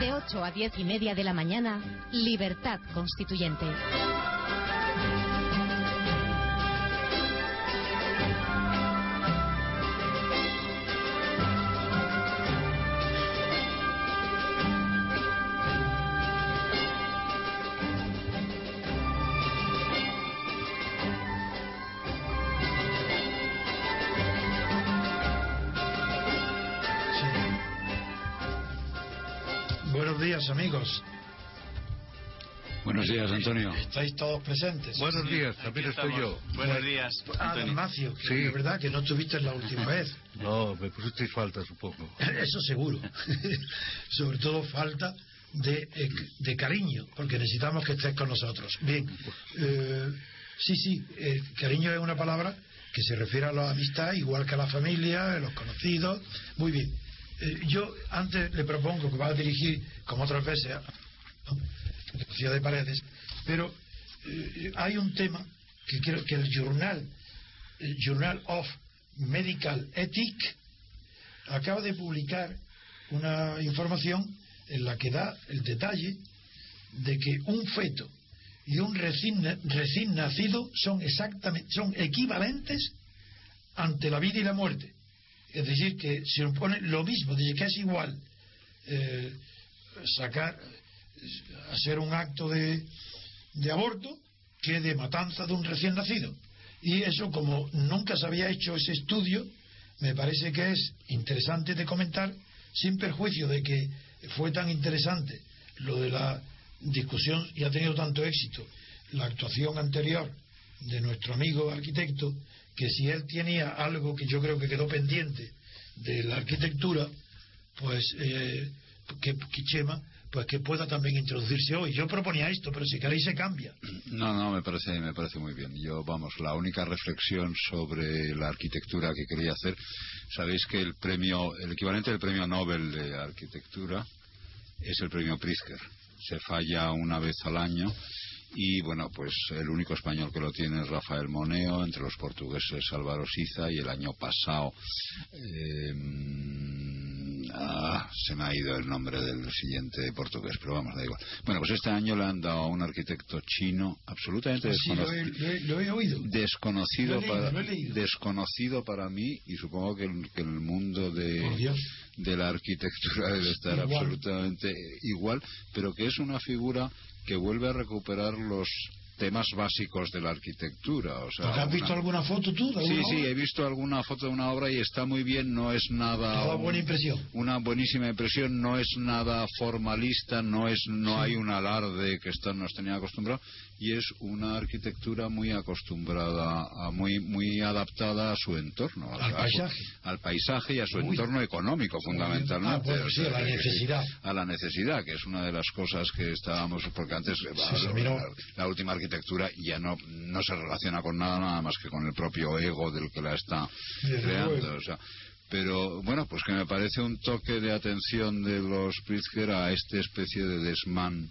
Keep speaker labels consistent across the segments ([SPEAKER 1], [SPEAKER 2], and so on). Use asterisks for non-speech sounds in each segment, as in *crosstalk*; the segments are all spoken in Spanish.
[SPEAKER 1] De 8 a 10 y media de la mañana, Libertad Constituyente.
[SPEAKER 2] Buenos días, amigos.
[SPEAKER 3] Buenos días, Antonio.
[SPEAKER 2] ¿Estáis todos presentes?
[SPEAKER 3] Buenos días, también estoy yo.
[SPEAKER 4] Buenos días.
[SPEAKER 2] Ah,
[SPEAKER 4] Antonio.
[SPEAKER 2] Dalmacio, que
[SPEAKER 3] Sí.
[SPEAKER 2] de verdad que no estuviste la última *laughs* vez.
[SPEAKER 3] No, me pusisteis faltas un poco.
[SPEAKER 2] Eso seguro. *laughs* Sobre todo falta de, eh, de cariño, porque necesitamos que estés con nosotros. Bien. Eh, sí, sí, eh, cariño es una palabra que se refiere a la amistad, igual que a la familia, a los conocidos. Muy bien. Eh, yo antes le propongo que va a dirigir, como otras veces, a la ciudad de Paredes, pero eh, hay un tema que quiero que el Journal, Journal of Medical Ethics, acaba de publicar una información en la que da el detalle de que un feto y un recién, recién nacido son exactamente son equivalentes ante la vida y la muerte. Es decir, que se opone lo mismo, dice que es igual eh, sacar, hacer un acto de, de aborto que de matanza de un recién nacido. Y eso, como nunca se había hecho ese estudio, me parece que es interesante de comentar, sin perjuicio de que fue tan interesante lo de la discusión y ha tenido tanto éxito la actuación anterior de nuestro amigo arquitecto, que si él tenía algo que yo creo que quedó pendiente de la arquitectura, pues eh, que, que Chema, pues que pueda también introducirse hoy. Yo proponía esto, pero si queréis se cambia.
[SPEAKER 3] No, no, me parece, me parece muy bien. Yo, vamos, la única reflexión sobre la arquitectura que quería hacer, sabéis que el premio, el equivalente del premio Nobel de arquitectura es el premio Pritzker. Se falla una vez al año y bueno, pues el único español que lo tiene es Rafael Moneo, entre los portugueses Álvaro Siza y el año pasado eh, ah, se me ha ido el nombre del siguiente portugués, pero vamos, da igual. Bueno, pues este año le han dado a un arquitecto chino absolutamente
[SPEAKER 2] Sí, lo he,
[SPEAKER 3] desconocido
[SPEAKER 2] lo he- lo he oído.
[SPEAKER 3] desconocido
[SPEAKER 2] leído,
[SPEAKER 3] para desconocido para mí y supongo que el, que el mundo de de la arquitectura debe estar
[SPEAKER 2] Igual.
[SPEAKER 3] absolutamente igual pero que es una figura que vuelve a recuperar los temas básicos de la arquitectura o sea
[SPEAKER 2] Porque ¿Has visto
[SPEAKER 3] una-
[SPEAKER 2] alguna foto tú? de
[SPEAKER 3] Sí, sí, he visto alguna foto de una obra y está muy bien, no es nada...
[SPEAKER 2] Te da
[SPEAKER 3] un-
[SPEAKER 2] buena impresión.
[SPEAKER 3] Una buenísima impresión, no es nada formalista, no es no
[SPEAKER 2] Sí.
[SPEAKER 3] hay un alarde que esto nos tenía acostumbrado y es una arquitectura muy acostumbrada, a, muy muy adaptada a su entorno.
[SPEAKER 2] Al
[SPEAKER 3] a su-
[SPEAKER 2] paisaje.
[SPEAKER 3] al paisaje y a su
[SPEAKER 2] Uy.
[SPEAKER 3] entorno económico, fundamentalmente.
[SPEAKER 2] Ah, bueno,
[SPEAKER 3] O
[SPEAKER 2] sí, a la necesidad.
[SPEAKER 3] A la necesidad, que es una de las cosas que estábamos, porque antes la- la última arquitectura ya no, no se relaciona con nada, nada más que con el propio ego del que la está
[SPEAKER 2] Desde
[SPEAKER 3] creando. O sea, pero bueno, pues que me parece un toque de atención de los Pritzker a esta especie de desmán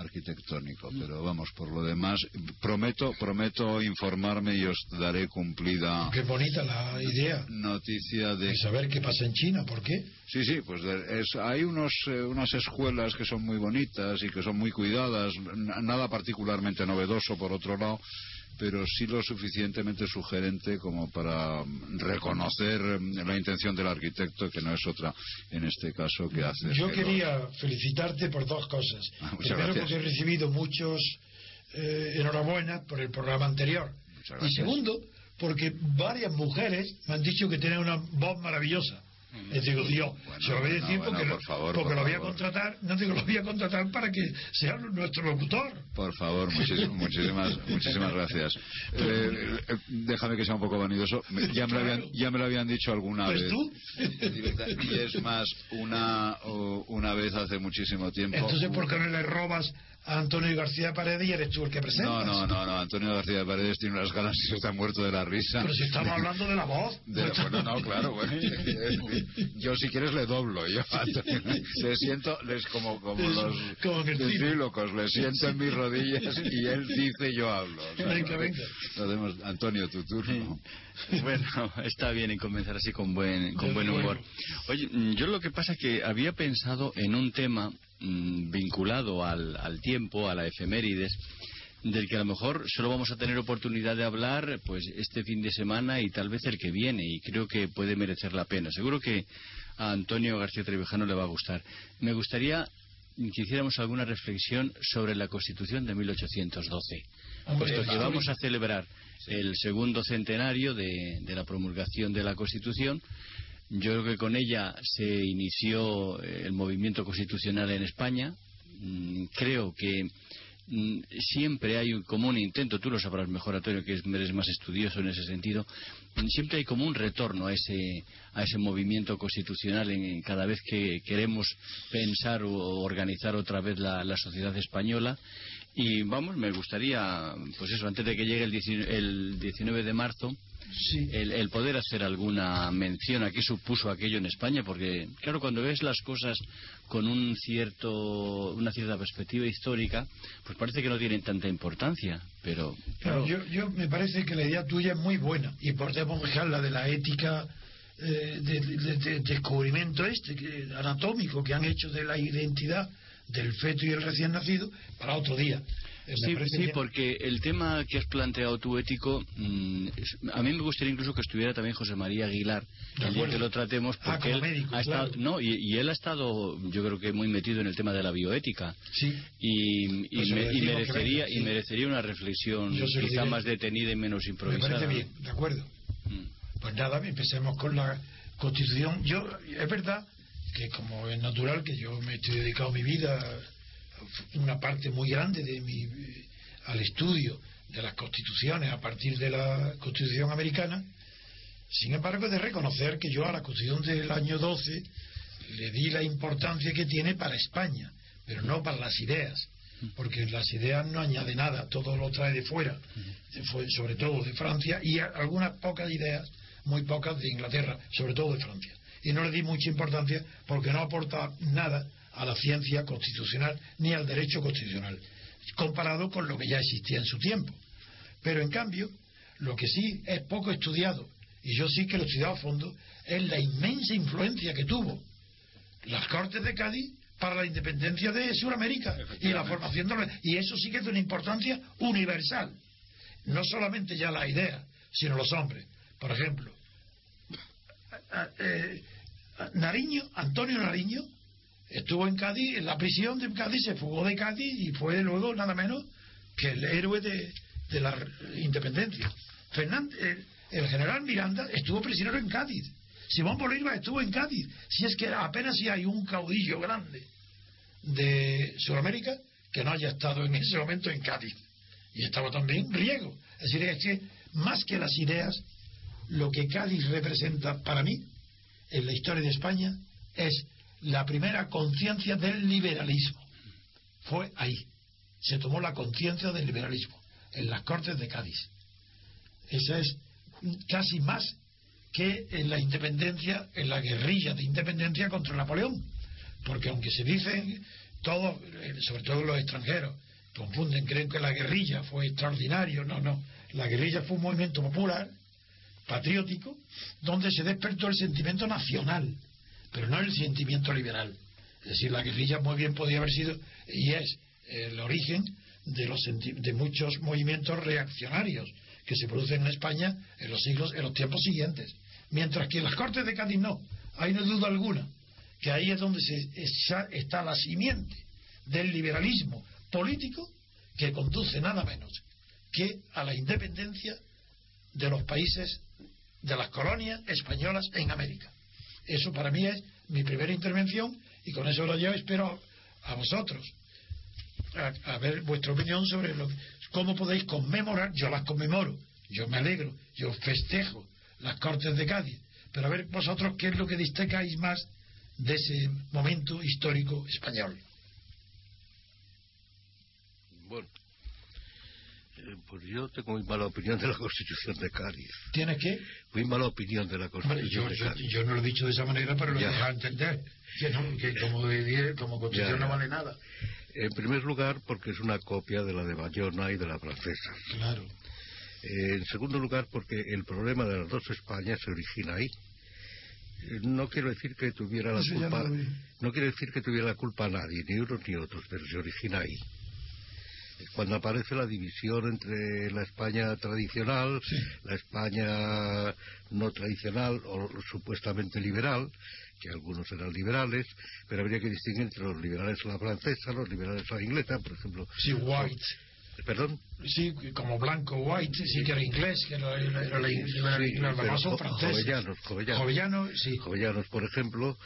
[SPEAKER 3] arquitectónico. Pero vamos, por lo demás, prometo, prometo informarme y os daré cumplida
[SPEAKER 2] Qué bonita la idea
[SPEAKER 3] noticia de
[SPEAKER 2] de saber qué pasa en China. ¿Por qué?
[SPEAKER 3] Sí, sí, pues es- hay unos, eh, unas escuelas que son muy bonitas y que son muy cuidadas, nada particularmente novedoso por otro lado, pero sí lo suficientemente sugerente como para mm, reconocer mm, la intención del arquitecto, que no es otra en este caso que hacer.
[SPEAKER 2] Yo
[SPEAKER 3] que
[SPEAKER 2] quería felicitarte por dos cosas.
[SPEAKER 3] Ah,
[SPEAKER 2] Primero,
[SPEAKER 3] gracias.
[SPEAKER 2] porque he recibido muchos eh, enhorabuena por el programa anterior. Y segundo, porque varias mujeres me han dicho que tienen una voz maravillosa. Les digo, Dios,
[SPEAKER 3] Bueno,
[SPEAKER 2] se lo voy a
[SPEAKER 3] bueno,
[SPEAKER 2] decir
[SPEAKER 3] bueno,
[SPEAKER 2] porque, lo,
[SPEAKER 3] por favor,
[SPEAKER 2] porque
[SPEAKER 3] por
[SPEAKER 2] lo voy a contratar, no digo lo voy a contratar para que sea nuestro locutor.
[SPEAKER 3] Por favor, muchis- *laughs* muchísimas, muchísimas gracias. Eh, eh, déjame que sea un poco vanidoso. Ya me lo habían, ya me lo habían dicho alguna
[SPEAKER 2] Pues
[SPEAKER 3] vez.
[SPEAKER 2] tú.
[SPEAKER 3] Y es más, una, una vez hace muchísimo tiempo.
[SPEAKER 2] Entonces, ¿por qué no le robas Antonio García Paredes y eres tú el que presentas?
[SPEAKER 3] No, no, no, no. Antonio García de Paredes tiene unas ganas y está muerto de la risa.
[SPEAKER 2] Pero si estamos hablando de la voz. *laughs*
[SPEAKER 3] De- bueno, no, claro, bueno. Yo si quieres le doblo, yo a *laughs* Antonio. Le siento, les como, como
[SPEAKER 2] Es
[SPEAKER 3] los
[SPEAKER 2] como
[SPEAKER 3] le siento en mis rodillas y él dice yo hablo. O sea,
[SPEAKER 2] Venga, venga.
[SPEAKER 3] hacemos- Antonio, tu turno. *laughs*
[SPEAKER 4] Bueno, está bien en comenzar así con buen, con buen humor. Oye, mm, yo lo que pasa es que había pensado en un tema mm, vinculado al, al tiempo, a la efemérides, del que a lo mejor solo vamos a tener oportunidad de hablar pues este fin de semana y tal vez el que viene, y creo que puede merecer la pena. Seguro que a Antonio García Trevijano le va a gustar. Me gustaría que hiciéramos alguna reflexión sobre la Constitución de 1812,
[SPEAKER 2] Hombre,
[SPEAKER 4] puesto que
[SPEAKER 2] vale.
[SPEAKER 4] vamos a celebrar el segundo centenario de, de la promulgación de la Constitución. Yo creo que con ella se inició eh, el movimiento constitucional en España. Mm, Creo que mm, siempre hay como un intento, tú lo sabrás mejor, Antonio, que es- eres más estudioso en ese sentido, mm, siempre hay como un retorno a ese, a ese movimiento constitucional en, cada vez que queremos pensar o organizar otra vez la, la sociedad española. Y vamos, me gustaría, pues eso, antes de que llegue el 19, el 19 de marzo,
[SPEAKER 2] Sí.
[SPEAKER 4] el, el poder hacer alguna mención a qué supuso aquello en España, porque claro, cuando ves las cosas con un cierto, una cierta perspectiva histórica, pues parece que no tienen tanta importancia, pero
[SPEAKER 2] Claro, yo, yo me parece que la idea tuya es muy buena y podemos dejar la de la ética eh, de, de- de- descubrimiento este que, anatómico que han hecho de la identidad del feto y el recién nacido para otro día. Me
[SPEAKER 4] Sí, sí,
[SPEAKER 2] bien.
[SPEAKER 4] porque el tema que has planteado tú ético, mm, a mí me gustaría incluso que estuviera también José María Aguilar, el día que lo tratemos,
[SPEAKER 2] Ah,
[SPEAKER 4] porque él
[SPEAKER 2] médico,
[SPEAKER 4] ha estado, no, y, y él ha estado, yo creo que muy metido en el tema de la bioética.
[SPEAKER 2] Sí.
[SPEAKER 4] Y, y
[SPEAKER 2] Pues
[SPEAKER 4] me- y merecería,
[SPEAKER 2] venga,
[SPEAKER 4] y merecería una reflexión quizá más detenida y menos
[SPEAKER 2] Me
[SPEAKER 4] improvisada.
[SPEAKER 2] parece bien, de acuerdo.
[SPEAKER 4] Mm.
[SPEAKER 2] Pues nada, empecemos con la Constitución. Yo, es verdad que como es natural que yo me estoy dedicado mi vida, una parte muy grande de mi al estudio de las constituciones a partir de la Constitución americana. Sin embargo, de reconocer que yo a la Constitución del año 12 le di la importancia que tiene para España, pero no para las ideas, porque las ideas no añade nada, todo lo trae de fuera, sobre todo de Francia, y algunas pocas ideas, muy pocas de Inglaterra, sobre todo de Francia. Y no le di mucha importancia porque no aporta nada a la ciencia constitucional ni al derecho constitucional, comparado con lo que ya existía en su tiempo. Pero en cambio, lo que sí es poco estudiado, y yo sí que lo he estudiado a fondo, es la inmensa influencia que tuvo las Cortes de Cádiz para la independencia de Sudamérica y la formación de la- y eso sí que es de una importancia universal. No solamente ya la idea sino los hombres. Por ejemplo eh, Nariño Antonio Nariño estuvo en Cádiz en la prisión de Cádiz se fugó de Cádiz y fue luego nada menos que el héroe de, la independencia. Fernández, el, el general Miranda estuvo prisionero en Cádiz. Simón Bolívar estuvo en Cádiz. Si es que apenas si hay un caudillo grande de Sudamérica que no haya estado en ese momento en Cádiz. Y estaba también griego es decir es que más que las ideas lo que Cádiz representa para mí en la historia de España es la primera conciencia del liberalismo fue ahí se tomó la conciencia del liberalismo en las Cortes de Cádiz esa es casi más que en la independencia, en la guerrilla de independencia contra Napoleón. Porque aunque se dicen todos, eh, sobre todo los extranjeros, confunden, creen que la guerrilla fue extraordinario. No, no. La guerrilla fue un movimiento popular, patriótico, donde se despertó el sentimiento nacional, pero no el sentimiento liberal. Es decir, la guerrilla muy bien podía haber sido y es el origen de, los de muchos movimientos reaccionarios que se producen en España en los siglos, en los tiempos siguientes. Mientras que en las Cortes de Cádiz no, hay no duda alguna que ahí es donde se, está la simiente del liberalismo político que conduce nada menos que a la independencia de los países de las colonias españolas en América. Eso para mí es mi primera intervención y con eso lo yo espero a vosotros a, ver vuestra opinión sobre lo, cómo podéis conmemorar. Yo las conmemoro, yo me alegro, yo festejo las Cortes de Cádiz, pero a ver vosotros qué es lo que destacáis más de ese momento histórico español.
[SPEAKER 5] Bueno, pues yo tengo muy mala opinión de la Constitución de Cádiz.
[SPEAKER 2] ¿Tienes qué?
[SPEAKER 5] Muy mala opinión de la Constitución de Cádiz.
[SPEAKER 2] Yo, no lo he dicho de esa manera, pero lo he dejado entender. Que, no, que como, como Constitución no vale nada.
[SPEAKER 5] En primer lugar, porque es una copia de la de Bayona y de la francesa.
[SPEAKER 2] Claro.
[SPEAKER 5] Eh, en segundo lugar, porque el problema de las dos Españas se origina ahí. Eh, no quiero decir que tuviera la culpa, no quiero decir que tuviera la culpa a nadie, ni unos ni otros, pero se origina ahí cuando aparece la división entre la España tradicional, la España no tradicional o supuestamente liberal, que algunos eran liberales, pero habría que distinguir entre los liberales a la francesa, los liberales a la inglesa, por ejemplo.
[SPEAKER 2] Sí, White.
[SPEAKER 5] ¿Perdón?
[SPEAKER 2] Sí, como Blanco White, sí que era inglés, que era, era, era, era la más
[SPEAKER 5] Jovellanos, jovellanos.
[SPEAKER 2] Jovellanos, sí.
[SPEAKER 5] Jovellanos, por ejemplo,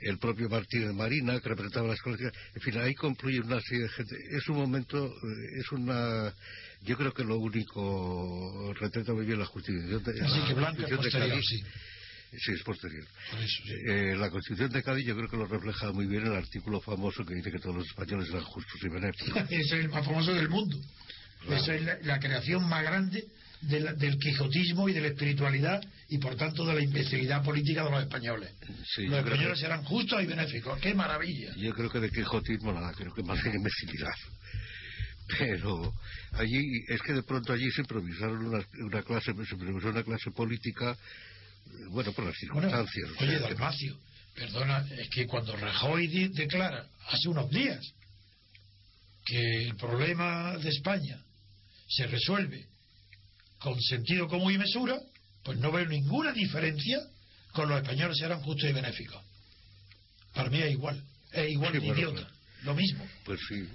[SPEAKER 5] el propio Martínez Marina, que representaba las colecciones. En fin, ahí concluye una serie de gente. Es un momento, eh, es una. Yo creo que lo único retrata muy bien la de,
[SPEAKER 2] Así que Blanco es posterior, sí.
[SPEAKER 5] Sí, es posterior. Eh, la Constitución de Cádiz yo creo que lo refleja muy bien el artículo famoso que dice que todos los españoles eran justos y benéficos. *laughs*
[SPEAKER 2] Es el más famoso del mundo. Esa es la, creación más grande del quijotismo y de la espiritualidad y por tanto de la imbecilidad política de los españoles. los españoles eran justos y benéficos. ¡Qué maravilla!
[SPEAKER 5] Yo creo que de quijotismo nada, creo que más bien imbecilidad. Pero allí, es que de pronto allí se improvisaron una, una clase, se improvisó una clase política bueno, por las circunstancias.
[SPEAKER 2] oye, Dalmacio, perdona, es que cuando Rajoy declara hace unos días que el problema de España se resuelve con sentido común y mesura, pues no veo ninguna diferencia con los españoles serán justos y benéficos. Para mí es igual, es igual de idiota, lo mismo.
[SPEAKER 5] Pues sí.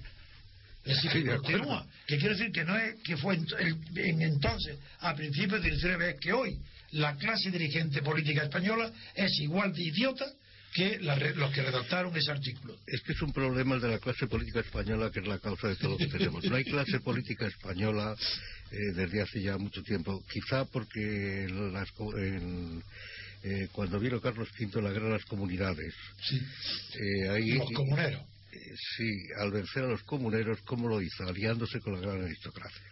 [SPEAKER 2] Es decir, que continúa. Que quiere decir que no es que fue en, entonces, a principios de la vez que hoy, la clase dirigente política española es igual de idiota que los que redactaron ese artículo.
[SPEAKER 5] Es que es un problema el de la clase política española que es la causa de todo lo que tenemos. No hay clase política española eh, desde hace ya mucho tiempo. Quizá porque eh, cuando vino Carlos V la guerra de las comunidades.
[SPEAKER 2] Sí. Eh, los comuneros.
[SPEAKER 5] sí, al vencer a los comuneros, ¿cómo lo hizo? Aliándose con la gran aristocracia.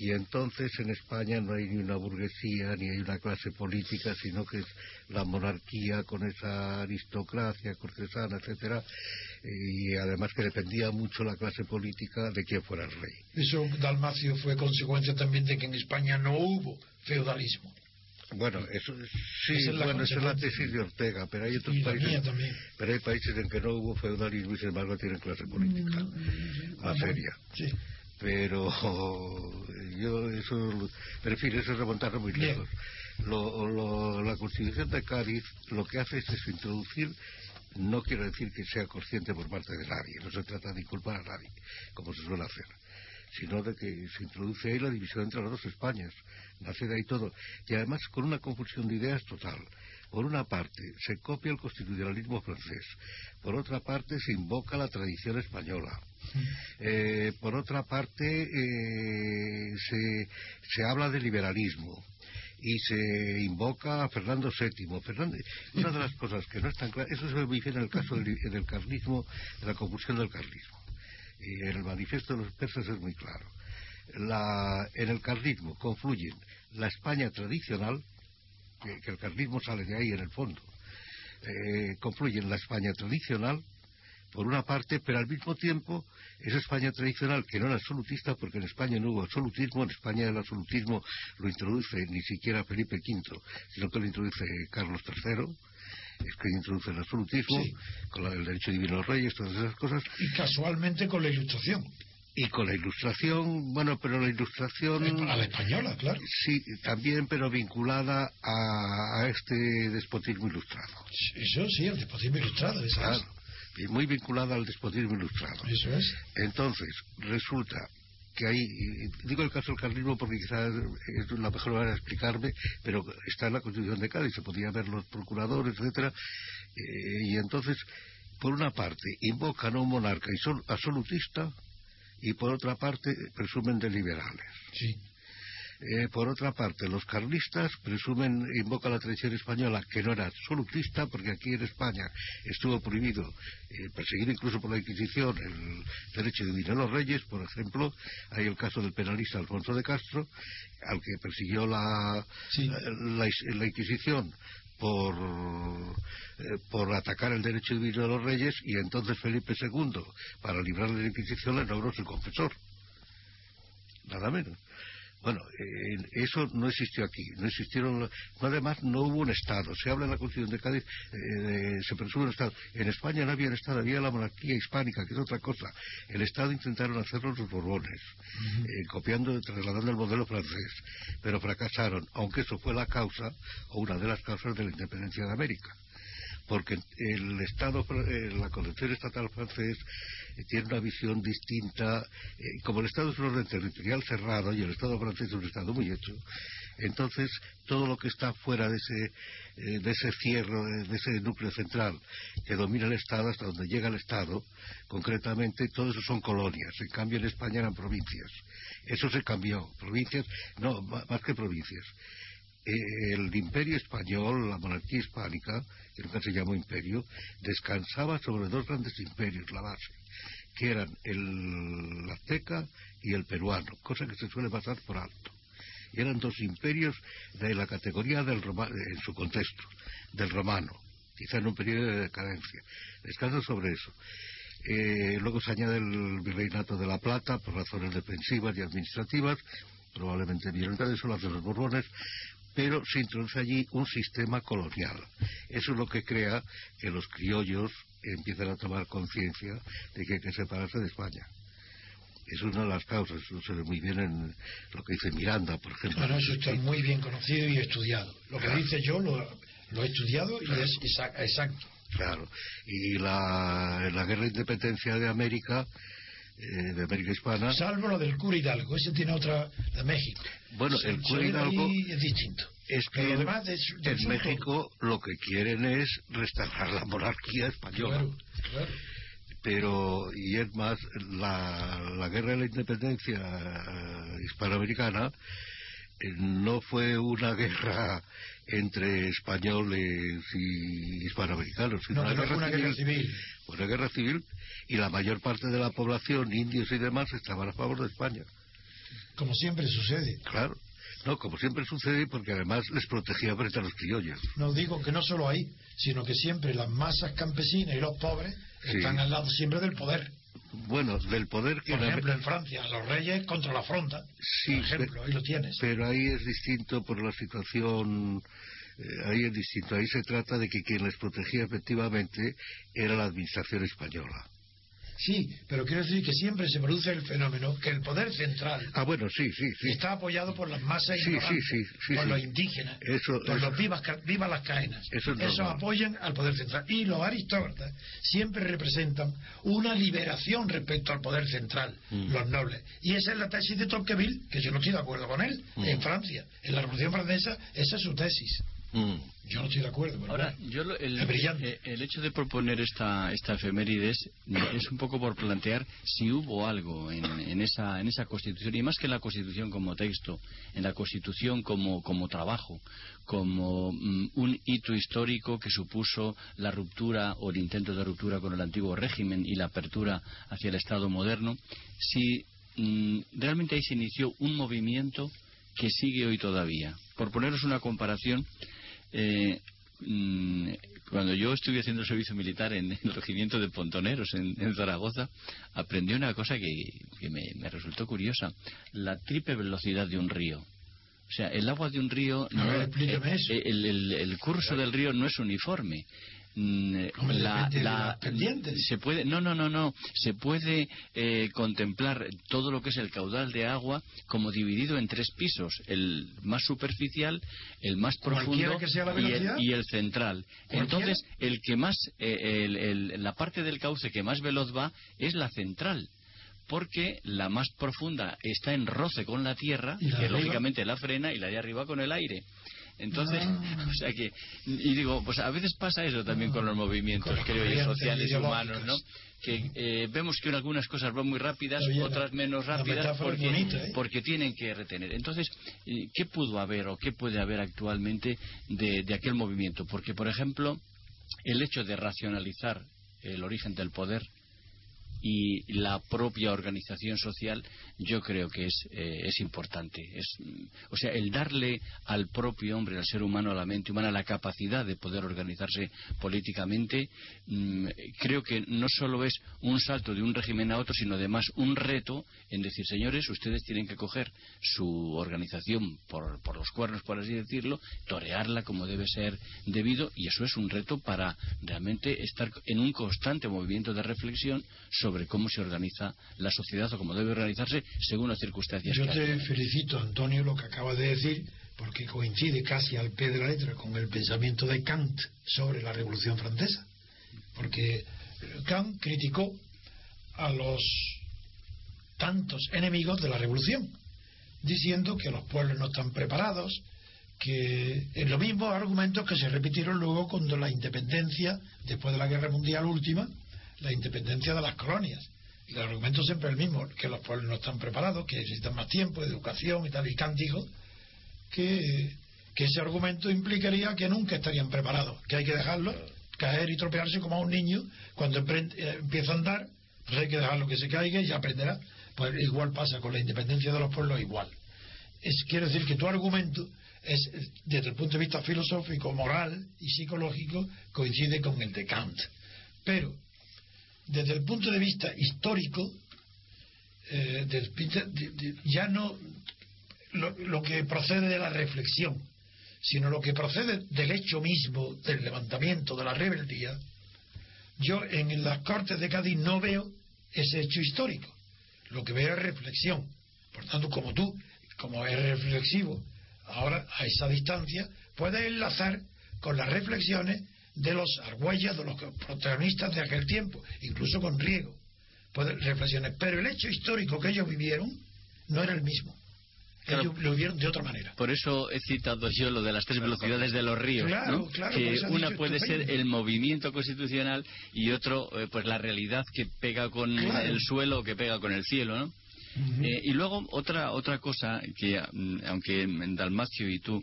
[SPEAKER 5] Y entonces en España no hay ni una burguesía, ni hay una clase política, sino que es la monarquía con esa aristocracia cortesana, etcétera, y además que dependía mucho la clase política de quién fuera el rey.
[SPEAKER 2] Eso, Dalmacio, fue consecuencia también de que en España no hubo feudalismo.
[SPEAKER 5] Bueno, eso sí, es bueno, es la tesis de Ortega, pero hay otros países, pero hay países en que no hubo feudalismo y sin embargo tienen clase política mm, más seria.
[SPEAKER 2] Sí
[SPEAKER 5] pero *laughs* yo eso prefiero eso es remontarlo muy lejos. La constitución de Cádiz lo que hace es introducir no quiero decir que sea consciente por parte de nadie no se trata de inculpar a nadie como se suele hacer sino de que se introduce ahí la división entre las dos Españas nace de ahí todo y además con una confusión de ideas total por una parte se copia el constitucionalismo francés por otra parte se invoca la tradición española eh, por otra parte, eh, se, se habla de liberalismo y se invoca a Fernando VII. una de las cosas que no es tan clara, eso se ve en el caso del, carlismo, de la confusión del carlismo. Y en el manifiesto de los persas es muy claro. en el carlismo confluyen la España tradicional, que, el carlismo sale de ahí en el fondo, eh, confluyen la España tradicional por una parte, pero al mismo tiempo esa España tradicional que no era absolutista, porque en España no hubo absolutismo, en España el absolutismo lo introduce ni siquiera Felipe V, sino que lo introduce Carlos III, es que introduce el absolutismo, con el derecho divino de los reyes, todas esas cosas.
[SPEAKER 2] Y casualmente con la ilustración.
[SPEAKER 5] Y con la ilustración, bueno, pero la ilustración...
[SPEAKER 2] A la española, claro.
[SPEAKER 5] Sí, también, pero vinculada a, este despotismo ilustrado.
[SPEAKER 2] Eso sí, el despotismo ilustrado,
[SPEAKER 5] y muy vinculada al despotismo ilustrado.
[SPEAKER 2] Eso es.
[SPEAKER 5] Entonces, resulta que hay, digo el caso del carlismo porque quizás es la mejor manera de explicarme, pero está en la Constitución de Cádiz, se podía ver los procuradores, etcétera, eh, y entonces, por una parte, invocan a un monarca y son absolutista, y por otra parte, presumen de liberales.
[SPEAKER 2] Sí.
[SPEAKER 5] Eh, por otra parte, los carlistas presumen, invoca la tradición española, que no era absolutista, porque aquí en España estuvo prohibido, eh, perseguido incluso por la Inquisición, el derecho de vivir a los reyes, por ejemplo, hay el caso del penalista Alfonso de Castro, al que persiguió la,
[SPEAKER 2] Sí.
[SPEAKER 5] la, la Inquisición por, eh, por atacar el derecho de vivir a los reyes, y entonces Felipe II, para librarle de la Inquisición, le nombró su confesor. Nada menos. Bueno, eh, eso no existió aquí, no existieron, no, además no hubo un Estado. Se habla en la Constitución de Cádiz, eh, se presume un Estado. En España no había un Estado, había la monarquía hispánica, que es otra cosa. El Estado intentaron hacerlo los Borbones, eh, copiando, trasladando el modelo francés, pero fracasaron, aunque eso fue la causa, o una de las causas de la independencia de América porque el Estado, eh, la Concepción Estatal francés eh, tiene una visión distinta. eh, como el Estado es un orden territorial cerrado y el Estado francés es un Estado muy hecho, entonces todo lo que está fuera de ese, de ese cierre, de, ese núcleo central que domina el Estado, hasta donde llega el Estado, concretamente, todo eso son colonias. En cambio, en España eran provincias. Eso se cambió. Provincias, no, más que provincias el imperio español, la monarquía hispánica, que nunca se llamó imperio, descansaba sobre dos grandes imperios, la base, que eran el azteca y el peruano, cosa que se suele pasar por alto. Eran dos imperios de la categoría del roma- en su contexto, del romano, quizá en un periodo de decadencia. Descansa sobre eso. Eh, luego se añade el virreinato de la Plata por razones defensivas y administrativas, probablemente violentas, eso lo hacen los Borbones, pero se introduce allí un sistema colonial. Eso es lo que crea que los criollos empiezan a tomar conciencia de que hay que separarse de España. Es una de las causas, eso se ve muy bien en lo que dice Miranda, por ejemplo.
[SPEAKER 2] Bueno, eso está muy bien conocido y estudiado. Lo que dice yo lo, lo he estudiado y es exa- exacto.
[SPEAKER 5] Claro. Y la, en la guerra de independencia de América, eh, de América Hispana,
[SPEAKER 2] Salvo lo del cura Hidalgo, ese tiene otra de México.
[SPEAKER 5] Bueno,
[SPEAKER 2] Se-
[SPEAKER 5] el cura Hidalgo
[SPEAKER 2] es distinto.
[SPEAKER 5] es que
[SPEAKER 2] Pero
[SPEAKER 5] en,
[SPEAKER 2] de sur,
[SPEAKER 5] México lo que quieren es restaurar la monarquía española.
[SPEAKER 2] Claro, claro.
[SPEAKER 5] pero y es más la, la guerra de la independencia eh, hispanoamericana eh, no fue una *laughs* guerra entre españoles y hispanoamericanos sino
[SPEAKER 2] No,
[SPEAKER 5] una, guerra,
[SPEAKER 2] fue una guerra
[SPEAKER 5] civil,
[SPEAKER 2] civil.
[SPEAKER 5] Una guerra civil y la mayor parte de la población indios y demás estaban a favor de España
[SPEAKER 2] Como siempre sucede.
[SPEAKER 5] claro no como siempre sucede porque además les protegía frente a los criollos
[SPEAKER 2] No digo que no solo ahí, sino que siempre las masas campesinas y los pobres
[SPEAKER 5] Sí.
[SPEAKER 2] están al lado siempre del poder.
[SPEAKER 5] bueno del poder que
[SPEAKER 2] Por ejemplo,
[SPEAKER 5] Am-
[SPEAKER 2] en Francia, los reyes contra la fronda.
[SPEAKER 5] Sí,
[SPEAKER 2] por ejemplo, ahí lo tienes.
[SPEAKER 5] Pero ahí es distinto por la situación, ahí es distinto. Ahí se trata de que quien les protegía efectivamente era la administración española.
[SPEAKER 2] Sí, pero quiero decir que siempre se produce el fenómeno que el poder central
[SPEAKER 5] Ah, bueno, sí, sí, sí.
[SPEAKER 2] está apoyado por las masas
[SPEAKER 5] Sí,
[SPEAKER 2] ignorantes,
[SPEAKER 5] sí, sí, sí,
[SPEAKER 2] por
[SPEAKER 5] sí.
[SPEAKER 2] los indígenas,
[SPEAKER 5] Eso-
[SPEAKER 2] por
[SPEAKER 5] eso-
[SPEAKER 2] los vivas, vivas las caenas.
[SPEAKER 5] Eso es normal.
[SPEAKER 2] apoyan al poder central. Y los aristócratas siempre representan una liberación respecto al poder central,
[SPEAKER 5] Mm.
[SPEAKER 2] los nobles. Y esa es la tesis de Tocqueville, que yo no estoy de acuerdo con él,
[SPEAKER 5] Mm.
[SPEAKER 2] en Francia. En la Revolución Francesa, esa es su tesis.
[SPEAKER 5] Mm.
[SPEAKER 2] Yo no estoy de acuerdo. pero
[SPEAKER 4] Ahora,
[SPEAKER 2] bueno,
[SPEAKER 4] yo lo- el,
[SPEAKER 2] es brillante.
[SPEAKER 4] eh, el hecho de proponer esta, esta efemérides es un poco por plantear si hubo algo en, en esa, en esa Constitución, y más que en la Constitución como texto, en la Constitución como, como trabajo, como mm, un hito histórico que supuso la ruptura o el intento de ruptura con el antiguo régimen y la apertura hacia el Estado moderno, si mm, realmente ahí se inició un movimiento que sigue hoy todavía. Por poneros una comparación, eh, mm, cuando yo estuve haciendo el servicio militar en el *laughs* regimiento de Pontoneros en, en Zaragoza, aprendí una cosa que, que me, me resultó curiosa, la triple velocidad de un río. O sea, el agua de un río, no-
[SPEAKER 2] explíqueme
[SPEAKER 4] eh, eh, el, el- el curso del río no es uniforme. Mm, eh,
[SPEAKER 2] pendientes.
[SPEAKER 4] se puede no no no no se puede eh, contemplar todo lo que es el caudal de agua como dividido en tres pisos el más superficial el más profundo
[SPEAKER 2] la
[SPEAKER 4] y, el, y el central entonces el que más eh, el- el- la parte del cauce que más veloz va es la central porque la más profunda está en roce con la tierra,
[SPEAKER 2] ¿Y la
[SPEAKER 4] que
[SPEAKER 2] arriba?
[SPEAKER 4] lógicamente la frena, y la de arriba con el aire. Entonces,
[SPEAKER 2] Ah. *laughs*
[SPEAKER 4] o sea que, y digo, pues a veces pasa eso también con los movimientos,
[SPEAKER 2] Con las
[SPEAKER 4] creo yo, sociales y humanos, ¿no? Que eh, vemos que algunas cosas van muy rápidas, otras menos rápidas, porque,
[SPEAKER 2] bonita, ¿eh?
[SPEAKER 4] porque tienen que retener. Entonces, ¿qué pudo haber o qué puede haber actualmente de, de aquel movimiento? Porque, por ejemplo, el hecho de racionalizar el origen del poder y la propia organización social yo creo que es, eh, es importante. Es, o sea, el darle al propio hombre, al ser humano, a la mente humana, la capacidad de poder organizarse políticamente, mm, creo que no solo es un salto de un régimen a otro, sino además un reto en decir, señores, ustedes tienen que coger su organización por, por los cuernos, por así decirlo, torearla como debe ser debido, y eso es un reto para realmente estar en un constante movimiento de reflexión sobre cómo se organiza la sociedad o cómo debe organizarse según las circunstancias
[SPEAKER 2] Yo te felicito, Antonio, lo que acabas de decir, porque coincide casi al pie de la letra con el pensamiento de Kant sobre la Revolución Francesa. Porque Kant criticó a los tantos enemigos de la Revolución, diciendo que los pueblos no están preparados, que en los mismos argumentos que se repitieron luego cuando la independencia, después de la Guerra Mundial última, la independencia de las colonias. El argumento siempre es el mismo, que los pueblos no están preparados, que necesitan más tiempo, educación y tal, y dijo que, que ese argumento implicaría que nunca estarían preparados, que hay que dejarlos caer y tropearse como a un niño, cuando eh, empieza a andar, pues hay que dejarlo que se caiga y ya aprenderá. Pues igual pasa con la independencia de los pueblos, igual. Es, quiero decir que tu argumento es, desde el punto de vista filosófico, moral y psicológico, coincide con el de Kant. Pero, desde el punto de vista histórico, eh, desde el punto de- ya no lo, que procede de la reflexión, sino lo que procede del hecho mismo, del levantamiento, de la rebeldía, yo en las Cortes de Cádiz no veo ese hecho histórico. Lo que veo es reflexión. Por tanto, como tú, como eres reflexivo, ahora a esa distancia, puedes enlazar con las reflexiones de los argüellas, de los protagonistas de aquel tiempo, incluso con Riego. Reflexiones. Pero el hecho histórico que ellos vivieron no era el mismo.
[SPEAKER 4] Claro.
[SPEAKER 2] Ellos lo vivieron de otra manera.
[SPEAKER 4] Por eso he citado yo lo de las tres velocidades de los ríos,
[SPEAKER 2] Claro,
[SPEAKER 4] ¿no? que una puede
[SPEAKER 2] estupendo.
[SPEAKER 4] ser el movimiento constitucional y otro, eh, pues la realidad que pega con el suelo o que pega con el cielo, ¿no? Eh, y luego otra otra cosa que mm, aunque en Dalmacio y tú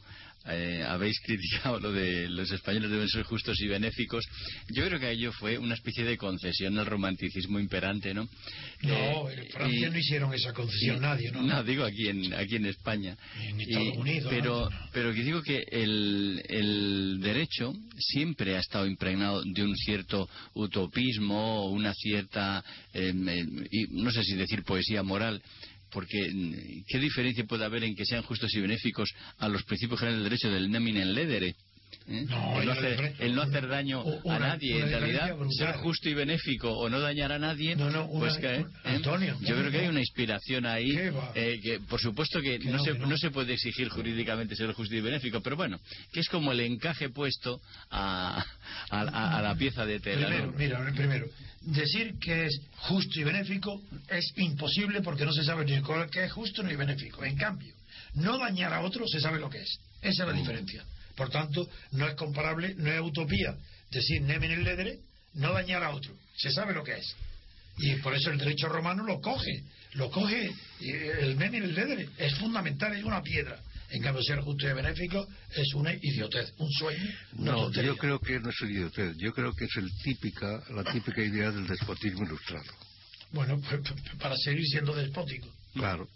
[SPEAKER 4] eh, habéis criticado lo de los españoles deben ser justos y benéficos, yo creo que ello fue una especie de concesión al romanticismo imperante, ¿no?
[SPEAKER 2] No,
[SPEAKER 4] Eh,
[SPEAKER 2] en Francia
[SPEAKER 4] y-
[SPEAKER 2] no hicieron esa concesión
[SPEAKER 4] y-
[SPEAKER 2] nadie, ¿no?
[SPEAKER 4] No, digo aquí en, aquí en España.
[SPEAKER 2] En
[SPEAKER 4] Y-
[SPEAKER 2] Estados Unidos,
[SPEAKER 4] Pero,
[SPEAKER 2] ¿no?
[SPEAKER 4] pero que digo que el, el derecho siempre ha estado impregnado de un cierto utopismo, una cierta, y no sé si decir poesía moral, porque mm, ¿qué diferencia puede haber en que sean justos y benéficos a los principios generales del derecho del neminen ledere? ¿Eh?
[SPEAKER 2] No,
[SPEAKER 4] el, no hacer,
[SPEAKER 2] diferencia.
[SPEAKER 4] el no hacer daño
[SPEAKER 2] Una-
[SPEAKER 4] a nadie, en realidad, ser justo y benéfico o no dañar a nadie,
[SPEAKER 2] No, no, una-
[SPEAKER 4] pues que, ¿eh?
[SPEAKER 2] Antonio,
[SPEAKER 4] yo creo que hay una inspiración ahí eh, que por supuesto que,
[SPEAKER 2] Que
[SPEAKER 4] no, se,
[SPEAKER 2] que no.
[SPEAKER 4] se puede exigir jurídicamente ser justo y benéfico, pero bueno, que es como el encaje puesto a, a- a- a la pieza de tela.
[SPEAKER 2] Primero, mira, primero, decir que es justo y benéfico es imposible porque no se sabe ni qué es justo ni benéfico. En cambio, no dañar a otro se sabe lo que es. Esa es la diferencia. Por tanto, no es comparable, no es utopía decir nemen el ledere, no dañar a otro. Se sabe lo que es. Y por eso el derecho romano lo coge, lo coge y el nemen el ledere. Es fundamental, es una piedra. En cambio, ser justo y benéfico es una idiotez, un sueño. una
[SPEAKER 5] No,
[SPEAKER 2] tontería.
[SPEAKER 5] yo creo que no es idiotez. Yo creo que es el típica, la típica idea del despotismo ilustrado.
[SPEAKER 2] Bueno, pues, *laughs* para seguir siendo despótico.
[SPEAKER 5] Claro.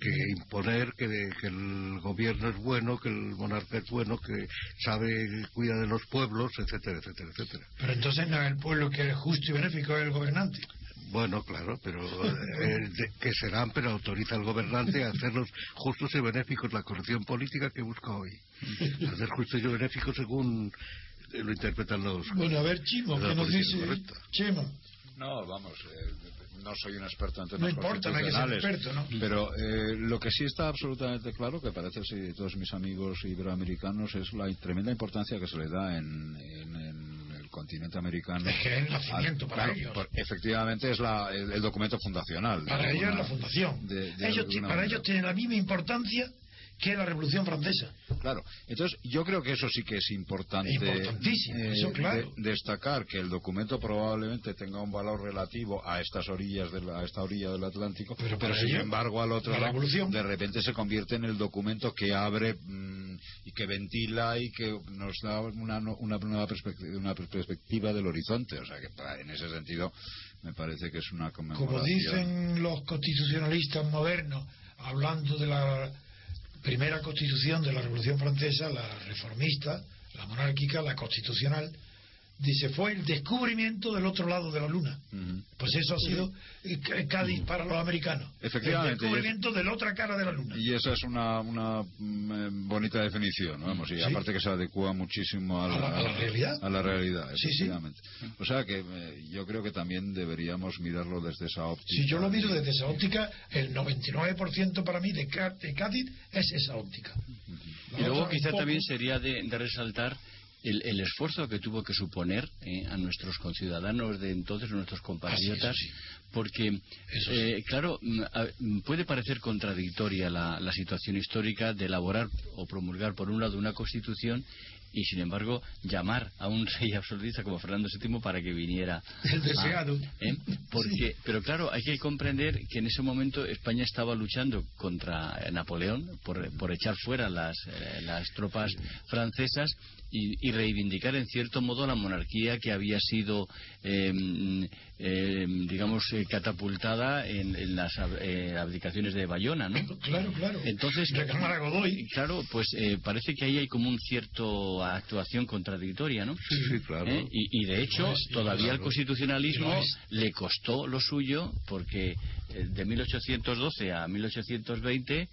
[SPEAKER 5] Que imponer que, de- que el gobierno es bueno, que el monarca es bueno, que sabe, cuida de los pueblos, etcétera, etcétera, etcétera.
[SPEAKER 2] Pero entonces no es el pueblo que es justo y benéfico, es el gobernante.
[SPEAKER 5] Bueno, claro, pero *laughs* eh, de- que serán, pero autoriza al gobernante a hacerlos justos y benéficos, la corrección política que busca hoy. *laughs* Hacer justos y benéficos según lo interpretan los...
[SPEAKER 2] Bueno, a ver, Chimo, ¿qué nos dice?
[SPEAKER 5] correcta.
[SPEAKER 2] Chimo,
[SPEAKER 3] No, vamos, eh, no soy un experto en
[SPEAKER 2] no
[SPEAKER 3] temas
[SPEAKER 2] importa, no hay que ser
[SPEAKER 3] constitucionales,
[SPEAKER 2] experto, ¿no?
[SPEAKER 3] Pero eh, lo que sí está absolutamente claro, que parece si todos mis amigos iberoamericanos, es la tremenda importancia que se le da en, en- en el continente americano.
[SPEAKER 2] Es que es el nacimiento para
[SPEAKER 3] claro,
[SPEAKER 2] ellos.
[SPEAKER 3] por- efectivamente es la- el, el documento fundacional.
[SPEAKER 2] Para
[SPEAKER 3] de
[SPEAKER 2] ellos es la fundación.
[SPEAKER 3] de- de
[SPEAKER 2] ellos, para
[SPEAKER 3] manera.
[SPEAKER 2] ellos tiene la misma importancia que la Revolución Francesa.
[SPEAKER 3] Claro, entonces yo creo que eso sí que es importante
[SPEAKER 2] Importantísimo, eso claro.
[SPEAKER 3] de- destacar que el documento probablemente tenga un valor relativo a estas orillas de la- a esta orilla del Atlántico,
[SPEAKER 2] Pero
[SPEAKER 3] sin
[SPEAKER 2] ello,
[SPEAKER 3] embargo al otro
[SPEAKER 2] la
[SPEAKER 3] lado
[SPEAKER 2] revolución-
[SPEAKER 3] de repente se convierte en el documento que abre mm, y que ventila y que nos da una, una nueva perspectiva, una perspectiva del horizonte, o sea que para- en ese sentido me parece que es una conmemoración.
[SPEAKER 2] Como dicen los constitucionalistas modernos, hablando de la primera constitución de la Revolución Francesa, la reformista, la monárquica, la constitucional, dice, fue el descubrimiento del otro lado de la luna.
[SPEAKER 3] Ujú.
[SPEAKER 2] Pues eso ha sido eh, C- Cádiz para los americanos.
[SPEAKER 3] Efectivamente,
[SPEAKER 2] El descubrimiento de la otra cara de la luna.
[SPEAKER 3] Y esa es una, una mm, eh, bonita definición, ¿no? vamos, y
[SPEAKER 2] Sí.
[SPEAKER 3] aparte que se adecua muchísimo a la,
[SPEAKER 2] A la- a la realidad.
[SPEAKER 3] a la realidad,
[SPEAKER 2] Sí, sí.
[SPEAKER 3] efectivamente. O sea que eh, yo creo que también deberíamos mirarlo desde esa óptica.
[SPEAKER 2] Si yo lo miro desde esa óptica, el 99% para mí de, Cá- de Cádiz es esa óptica. La
[SPEAKER 4] Y luego quizá
[SPEAKER 2] poco-
[SPEAKER 4] también sería de, de resaltar el, el esfuerzo que tuvo que suponer eh, a nuestros conciudadanos de entonces, a nuestros compatriotas,
[SPEAKER 2] sí,
[SPEAKER 4] porque, eh, claro, mm, mm, puede parecer contradictoria la, la situación histórica de elaborar o promulgar, por un lado, una constitución y, sin embargo, llamar a un rey *laughs* absolutista como Fernando VII para que viniera.
[SPEAKER 2] El
[SPEAKER 4] a-
[SPEAKER 2] deseado.
[SPEAKER 4] ¿eh? Porque, Pero claro, hay que comprender que en ese momento España estaba luchando contra Napoleón por, por echar fuera las, eh, las tropas francesas y, y reivindicar en cierto modo la monarquía que había sido, eh, digamos, eh, catapultada en, en las ab- eh, abdicaciones de Bayona, ¿no?
[SPEAKER 2] Claro, claro.
[SPEAKER 4] Entonces,
[SPEAKER 2] reclamar a Godoy.
[SPEAKER 4] Claro, pues eh, parece que ahí hay como un cierto actuación contradictoria, ¿no?
[SPEAKER 5] Sí, sí, claro.
[SPEAKER 4] ¿Eh? Y, y de hecho,
[SPEAKER 2] Lo es, lo
[SPEAKER 4] todavía el constitucionalismo le costó lo suyo porque de 1812 a 1820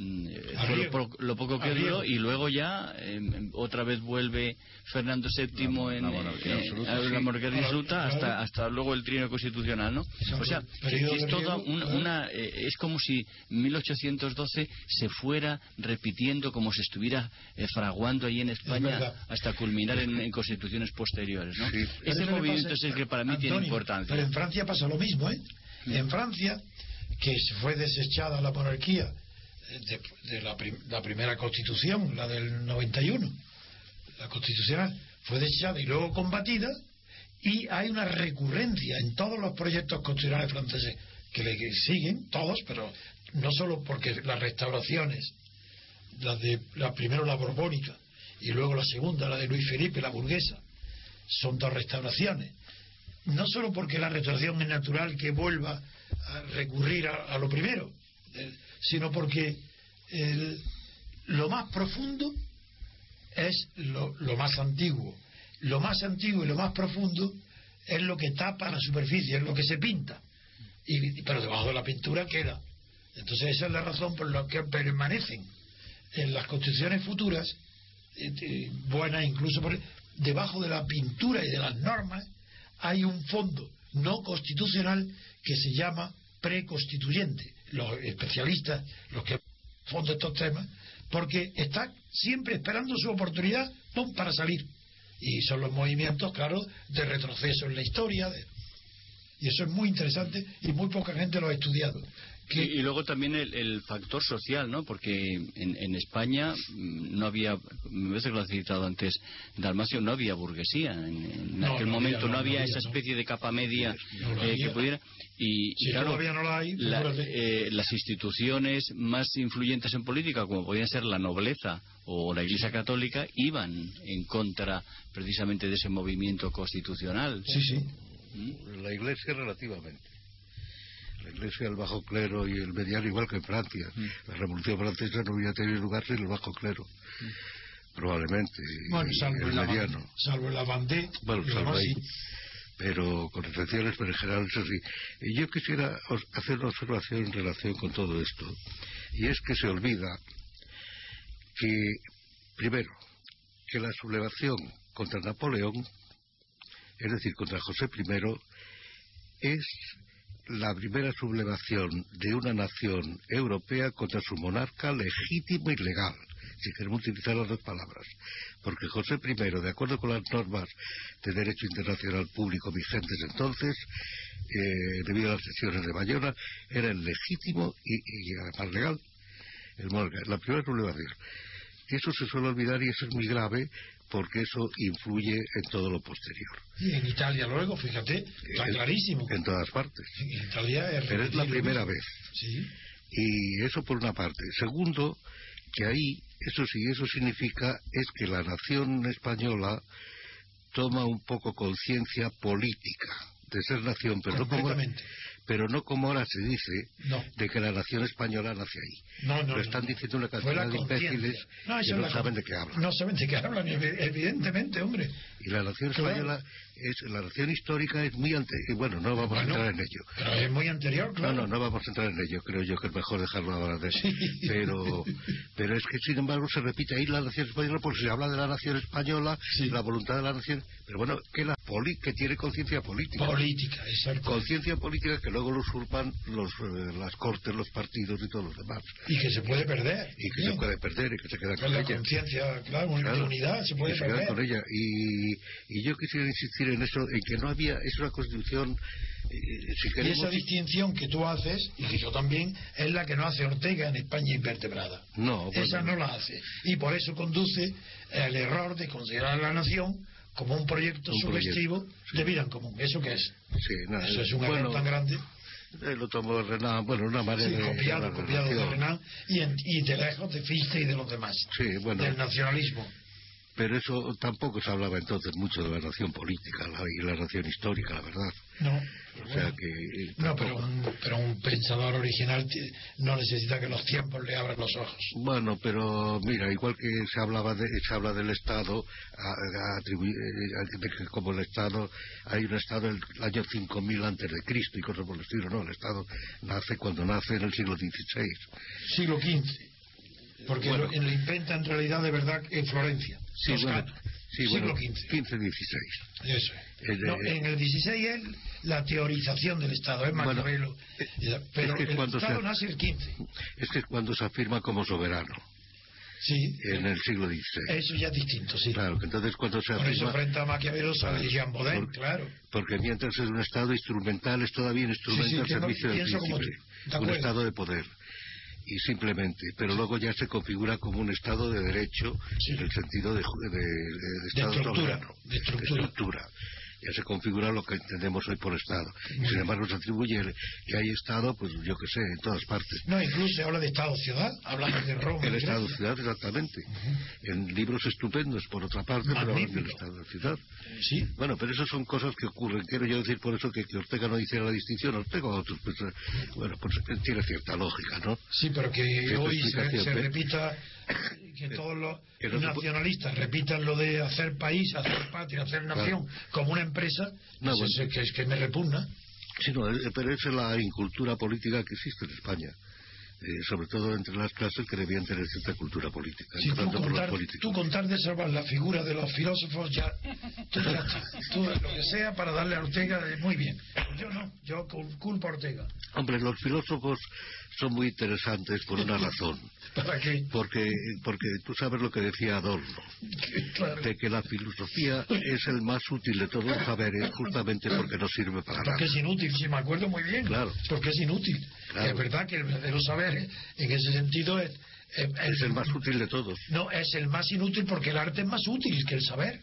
[SPEAKER 4] mm, eh, lo, poco que duró y luego ya eh, otra vez vuelve Fernando VII en
[SPEAKER 3] la monarquía
[SPEAKER 4] eh, a la monarquía absoluta hasta hasta luego el trino constitucional, ¿no? O sea, es toda una, una, eh, es como si 1812 se fuera repitiendo como si estuviera eh, fraguando ahí en España hasta culminar en, en constituciones posteriores, ¿no?
[SPEAKER 5] Sí.
[SPEAKER 4] Ese movimiento
[SPEAKER 2] pasa-
[SPEAKER 4] es el que para mí tiene importancia.
[SPEAKER 2] Pero en Francia pasa lo mismo, ¿eh? En Francia, que se fue desechada la monarquía de, la, prim- la primera constitución, la del 91, la constitucional, fue desechada y luego combatida, y hay una recurrencia en todos los proyectos constitucionales franceses que le siguen, todos, pero no solo porque las restauraciones, la de la primero la borbónica y luego la segunda, la de Luis Felipe, la burguesa, son dos restauraciones. No solo porque la restauración es natural que vuelva a recurrir a, a lo primero, eh, sino porque lo más profundo es lo, más antiguo. Lo más antiguo y lo más profundo es lo que tapa la superficie, es lo que se pinta. Y, pero debajo de la pintura queda. Entonces esa es la razón por la que permanecen en las constituciones futuras, buenas incluso, por, debajo de la pintura y de las normas hay un fondo no constitucional que se llama preconstituyente. Los especialistas, los que fondo estos temas, porque está siempre esperando su oportunidad ¡pum! para salir. Y son los movimientos, claro, de retroceso en la historia. de- y eso es muy interesante y muy poca gente lo ha estudiado. Que,
[SPEAKER 4] Y, y luego también el, el factor social, ¿no? Porque en, en España mm, no había, me parece que lo ha citado antes Dalmacio, no había burguesía. En, en
[SPEAKER 2] No,
[SPEAKER 4] aquel
[SPEAKER 2] no
[SPEAKER 4] momento
[SPEAKER 2] había, no,
[SPEAKER 4] no, había esa
[SPEAKER 2] no.
[SPEAKER 4] especie de capa media eh, que pudiera. Y,
[SPEAKER 2] Si
[SPEAKER 4] claro,
[SPEAKER 2] todavía no la hay,
[SPEAKER 4] la- eh, las instituciones más influyentes en política, como podían ser la nobleza o la Iglesia Católica, iban en contra precisamente de ese movimiento constitucional.
[SPEAKER 2] sí, sí.
[SPEAKER 4] ¿Mm?
[SPEAKER 5] La iglesia relativamente. La iglesia, el bajo clero y el mediano, igual que en Francia. La revolución francesa no hubiera tenido lugar sin el bajo clero. Probablemente. y
[SPEAKER 2] Bueno, salvo
[SPEAKER 5] el
[SPEAKER 2] en la,
[SPEAKER 5] mediano.
[SPEAKER 2] salvo en la Bandé,
[SPEAKER 5] Bueno, salvo ahí.
[SPEAKER 2] sí.
[SPEAKER 5] Pero con excepciones, pero en general eso sí. Y yo quisiera hacer una observación en relación con todo esto. Y es que se olvida que, primero, que la sublevación contra Napoleón, es decir, contra José I, es la primera sublevación de una nación europea contra su monarca legítimo y legal. si queremos utilizar las dos palabras. Porque José I, de acuerdo con las normas de derecho internacional público vigentes entonces, eh, debido a las sesiones de Bayona, era el legítimo y, y además legal. El monarca. La primera sublevación. Eso se suele olvidar y eso es muy grave porque eso influye en todo lo posterior.
[SPEAKER 2] Y en Italia luego, fíjate, está
[SPEAKER 5] En-
[SPEAKER 2] clarísimo.
[SPEAKER 5] En todas partes.
[SPEAKER 2] En Italia es
[SPEAKER 5] Pero es la primera vez.
[SPEAKER 2] Sí.
[SPEAKER 5] Y eso por una parte. Segundo, que ahí, eso sí, eso significa es que la nación española toma un poco conciencia política de ser nación, pero no, como. Pero no como ahora se dice,
[SPEAKER 2] No.
[SPEAKER 5] de que la nación española nace ahí.
[SPEAKER 2] No, no,
[SPEAKER 5] Lo están diciendo una cantidad de imbéciles
[SPEAKER 2] No,
[SPEAKER 5] que no saben de qué hablan.
[SPEAKER 2] No saben de qué hablan, ev- evidentemente, hombre.
[SPEAKER 5] Y la nación
[SPEAKER 2] Claro.
[SPEAKER 5] española, es, la nación histórica es muy ante... y Bueno, no vamos
[SPEAKER 2] Bueno,
[SPEAKER 5] a entrar en ello.
[SPEAKER 2] Pero es muy anterior, claro.
[SPEAKER 5] No, no, no vamos a entrar en ello. Creo yo que es mejor dejarlo ahora de
[SPEAKER 2] Sí.
[SPEAKER 5] Pero, pero es que, sin embargo, se repite ahí la nación española porque se habla de la nación española,
[SPEAKER 2] Sí.
[SPEAKER 5] la voluntad de la nación. Pero bueno, que la poli, que tiene conciencia política.
[SPEAKER 2] Política, exacto.
[SPEAKER 5] Conciencia política que luego lo usurpan los, eh, las cortes, los partidos y todos los demás.
[SPEAKER 2] Y que se puede perder.
[SPEAKER 5] Y que
[SPEAKER 2] Bien.
[SPEAKER 5] se puede perder y que se queda
[SPEAKER 2] Con
[SPEAKER 5] con
[SPEAKER 2] la conciencia, claro, una
[SPEAKER 5] Claro,
[SPEAKER 2] unidad se puede
[SPEAKER 5] y se queda
[SPEAKER 2] perder.
[SPEAKER 5] con ella. Y, y yo quisiera insistir en eso, en que no había, es una constitución, eh, si
[SPEAKER 2] Y
[SPEAKER 5] queremos...
[SPEAKER 2] esa distinción que tú haces, y que yo también, es la que no hace Ortega en España invertebrada.
[SPEAKER 5] No, bueno.
[SPEAKER 2] Esa no la hace. Y por eso conduce al error de considerar a la nación como un proyecto
[SPEAKER 5] Un proyecto,
[SPEAKER 2] de vida en común. ¿Eso qué es?
[SPEAKER 5] Sí, nada,
[SPEAKER 2] Eso es un error
[SPEAKER 5] bueno,
[SPEAKER 2] tan grande.
[SPEAKER 5] eh, lo tomó Renan, bueno, una manera
[SPEAKER 2] Sí,
[SPEAKER 5] de
[SPEAKER 2] copiado,
[SPEAKER 5] de
[SPEAKER 2] copiado de. Renan y, en- y de lejos de Fichte y de los demás.
[SPEAKER 5] Sí, bueno,
[SPEAKER 2] Del nacionalismo.
[SPEAKER 5] Pero eso tampoco se hablaba entonces mucho de la nación política la- y la nación histórica, la verdad.
[SPEAKER 2] No.
[SPEAKER 5] O sea que... eh,
[SPEAKER 2] No, pero un, pero un pensador original no necesita que los tiempos le abran los ojos.
[SPEAKER 5] Bueno, pero mira, igual que se hablaba de, se habla del Estado, a- a atribuir- eh, de que como el Estado, hay un Estado el año 5000 antes de Cristo y cosas por el estilo, no, el Estado nace cuando nace en el siglo XVI.
[SPEAKER 2] Siglo XV. Porque
[SPEAKER 5] Bueno.
[SPEAKER 2] lo, lo inventa en realidad de verdad en Florencia.
[SPEAKER 5] Sí, bueno, sí,
[SPEAKER 2] siglo
[SPEAKER 5] bueno,
[SPEAKER 2] XV.
[SPEAKER 5] 15-16.
[SPEAKER 2] Eso es.
[SPEAKER 5] El
[SPEAKER 2] No, en el 16 es la teorización del Estado, es
[SPEAKER 5] Bueno,
[SPEAKER 2] Maquiavelo.
[SPEAKER 5] eh,
[SPEAKER 2] pero
[SPEAKER 5] es que
[SPEAKER 2] el Estado
[SPEAKER 5] se-
[SPEAKER 2] nace el 15.
[SPEAKER 5] Es que es cuando se afirma como soberano,
[SPEAKER 2] Sí.
[SPEAKER 5] en el siglo XVI.
[SPEAKER 2] Eso ya es distinto, sí.
[SPEAKER 5] Claro, que entonces cuando se
[SPEAKER 2] Por eso
[SPEAKER 5] afirma...
[SPEAKER 2] frente a Maquiavelo sale Jean Baudin,
[SPEAKER 5] Por-
[SPEAKER 2] claro.
[SPEAKER 5] Porque mientras es un Estado instrumental, es todavía un instrumento
[SPEAKER 2] Sí, sí,
[SPEAKER 5] al
[SPEAKER 2] que no-
[SPEAKER 5] servicio del príncipe. Un. Estado de poder. Y simplemente, pero luego ya se configura como un Estado de derecho
[SPEAKER 2] Sí.
[SPEAKER 5] en el sentido de, de- de- de Estado
[SPEAKER 2] estructura, de estructura.
[SPEAKER 5] estructura. Ya se configura lo que entendemos hoy por Estado.
[SPEAKER 2] Muy
[SPEAKER 5] Sin embargo, se atribuye que hay Estado, pues yo que sé, en todas partes.
[SPEAKER 2] No, incluso se habla de Estado-ciudad, hablamos de Roma.
[SPEAKER 5] El
[SPEAKER 2] y
[SPEAKER 5] Estado
[SPEAKER 2] Grecia.
[SPEAKER 5] ciudad, exactamente. En libros estupendos, por otra parte, pero hablan del
[SPEAKER 2] Magnífico.
[SPEAKER 5] Estado ciudad.
[SPEAKER 2] Sí,
[SPEAKER 5] Bueno, pero eso son cosas que ocurren. Quiero yo decir por eso que, que Ortega no hiciera la distinción. Ortega o otros, pues, eh, bueno, pues eh, tiene cierta lógica, ¿no?
[SPEAKER 2] sí, pero que hoy se
[SPEAKER 5] ¿eh?
[SPEAKER 2] repita, que todos los *laughs* nacionalistas repitan lo de hacer país, hacer patria, hacer nación como una empresa,
[SPEAKER 5] No,
[SPEAKER 2] pues
[SPEAKER 5] bueno.
[SPEAKER 2] es, que, es que me repugna.
[SPEAKER 5] Sí, no, eh, pero esa es la incultura política que existe en España. Eh, sobre todo entre las clases que debían tener cierta cultura política,
[SPEAKER 2] Si tú contar, tú contar de salvar la figura de los filósofos, ya, tú, ya *laughs* está. Tú, lo que sea para darle a Ortega, eh, muy bien. Yo no, yo cul- culpo a Ortega.
[SPEAKER 5] Hombre, los filósofos son muy interesantes por una razón. *laughs*
[SPEAKER 2] ¿Para qué?
[SPEAKER 5] Porque, porque tú sabes lo que decía Adorno,
[SPEAKER 2] Claro.
[SPEAKER 5] de que la filosofía es el más útil de todos los saberes justamente porque no sirve para nada.
[SPEAKER 2] Porque es inútil, sí, me acuerdo muy bien.
[SPEAKER 5] Claro.
[SPEAKER 2] Porque es inútil.
[SPEAKER 5] Claro.
[SPEAKER 2] Es verdad que el verdadero saber, eh, en ese sentido, es, es-
[SPEAKER 5] Es el más útil de todos.
[SPEAKER 2] No, es el más inútil porque el arte es más útil que el saber.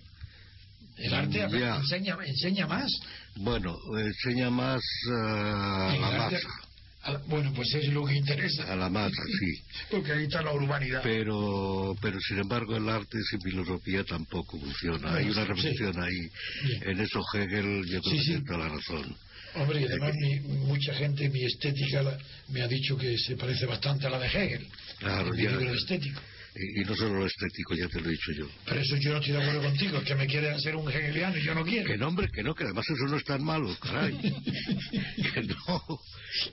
[SPEAKER 2] El arte a enseña, enseña más.
[SPEAKER 5] Bueno, enseña más ah, a
[SPEAKER 2] El
[SPEAKER 5] la
[SPEAKER 2] arte-
[SPEAKER 5] masa,
[SPEAKER 2] a la- bueno, pues es lo que interesa.
[SPEAKER 5] a la masa, sí.
[SPEAKER 2] Porque ahí está la urbanidad.
[SPEAKER 5] Pero, pero sin embargo el arte sin filosofía tampoco funciona. Hay una
[SPEAKER 2] Sí.
[SPEAKER 5] reflexión ahí.
[SPEAKER 2] Bien.
[SPEAKER 5] En eso Hegel yo creo
[SPEAKER 2] Sí,
[SPEAKER 5] que
[SPEAKER 2] sí.
[SPEAKER 5] tiene la razón.
[SPEAKER 2] Hombre, y además mi- mucha gente, mi estética, la- me ha dicho que se parece bastante a la de Hegel.
[SPEAKER 5] Claro,
[SPEAKER 2] mi
[SPEAKER 5] ya.
[SPEAKER 2] libro estético.
[SPEAKER 5] Y, y no solo lo estético, ya te lo he dicho yo.
[SPEAKER 2] Pero eso yo no estoy de acuerdo contigo, es que me quieren hacer un hegeliano y yo no quiero.
[SPEAKER 5] Que no, hombre, que no, que además eso no es tan malo, caray. *laughs* que no,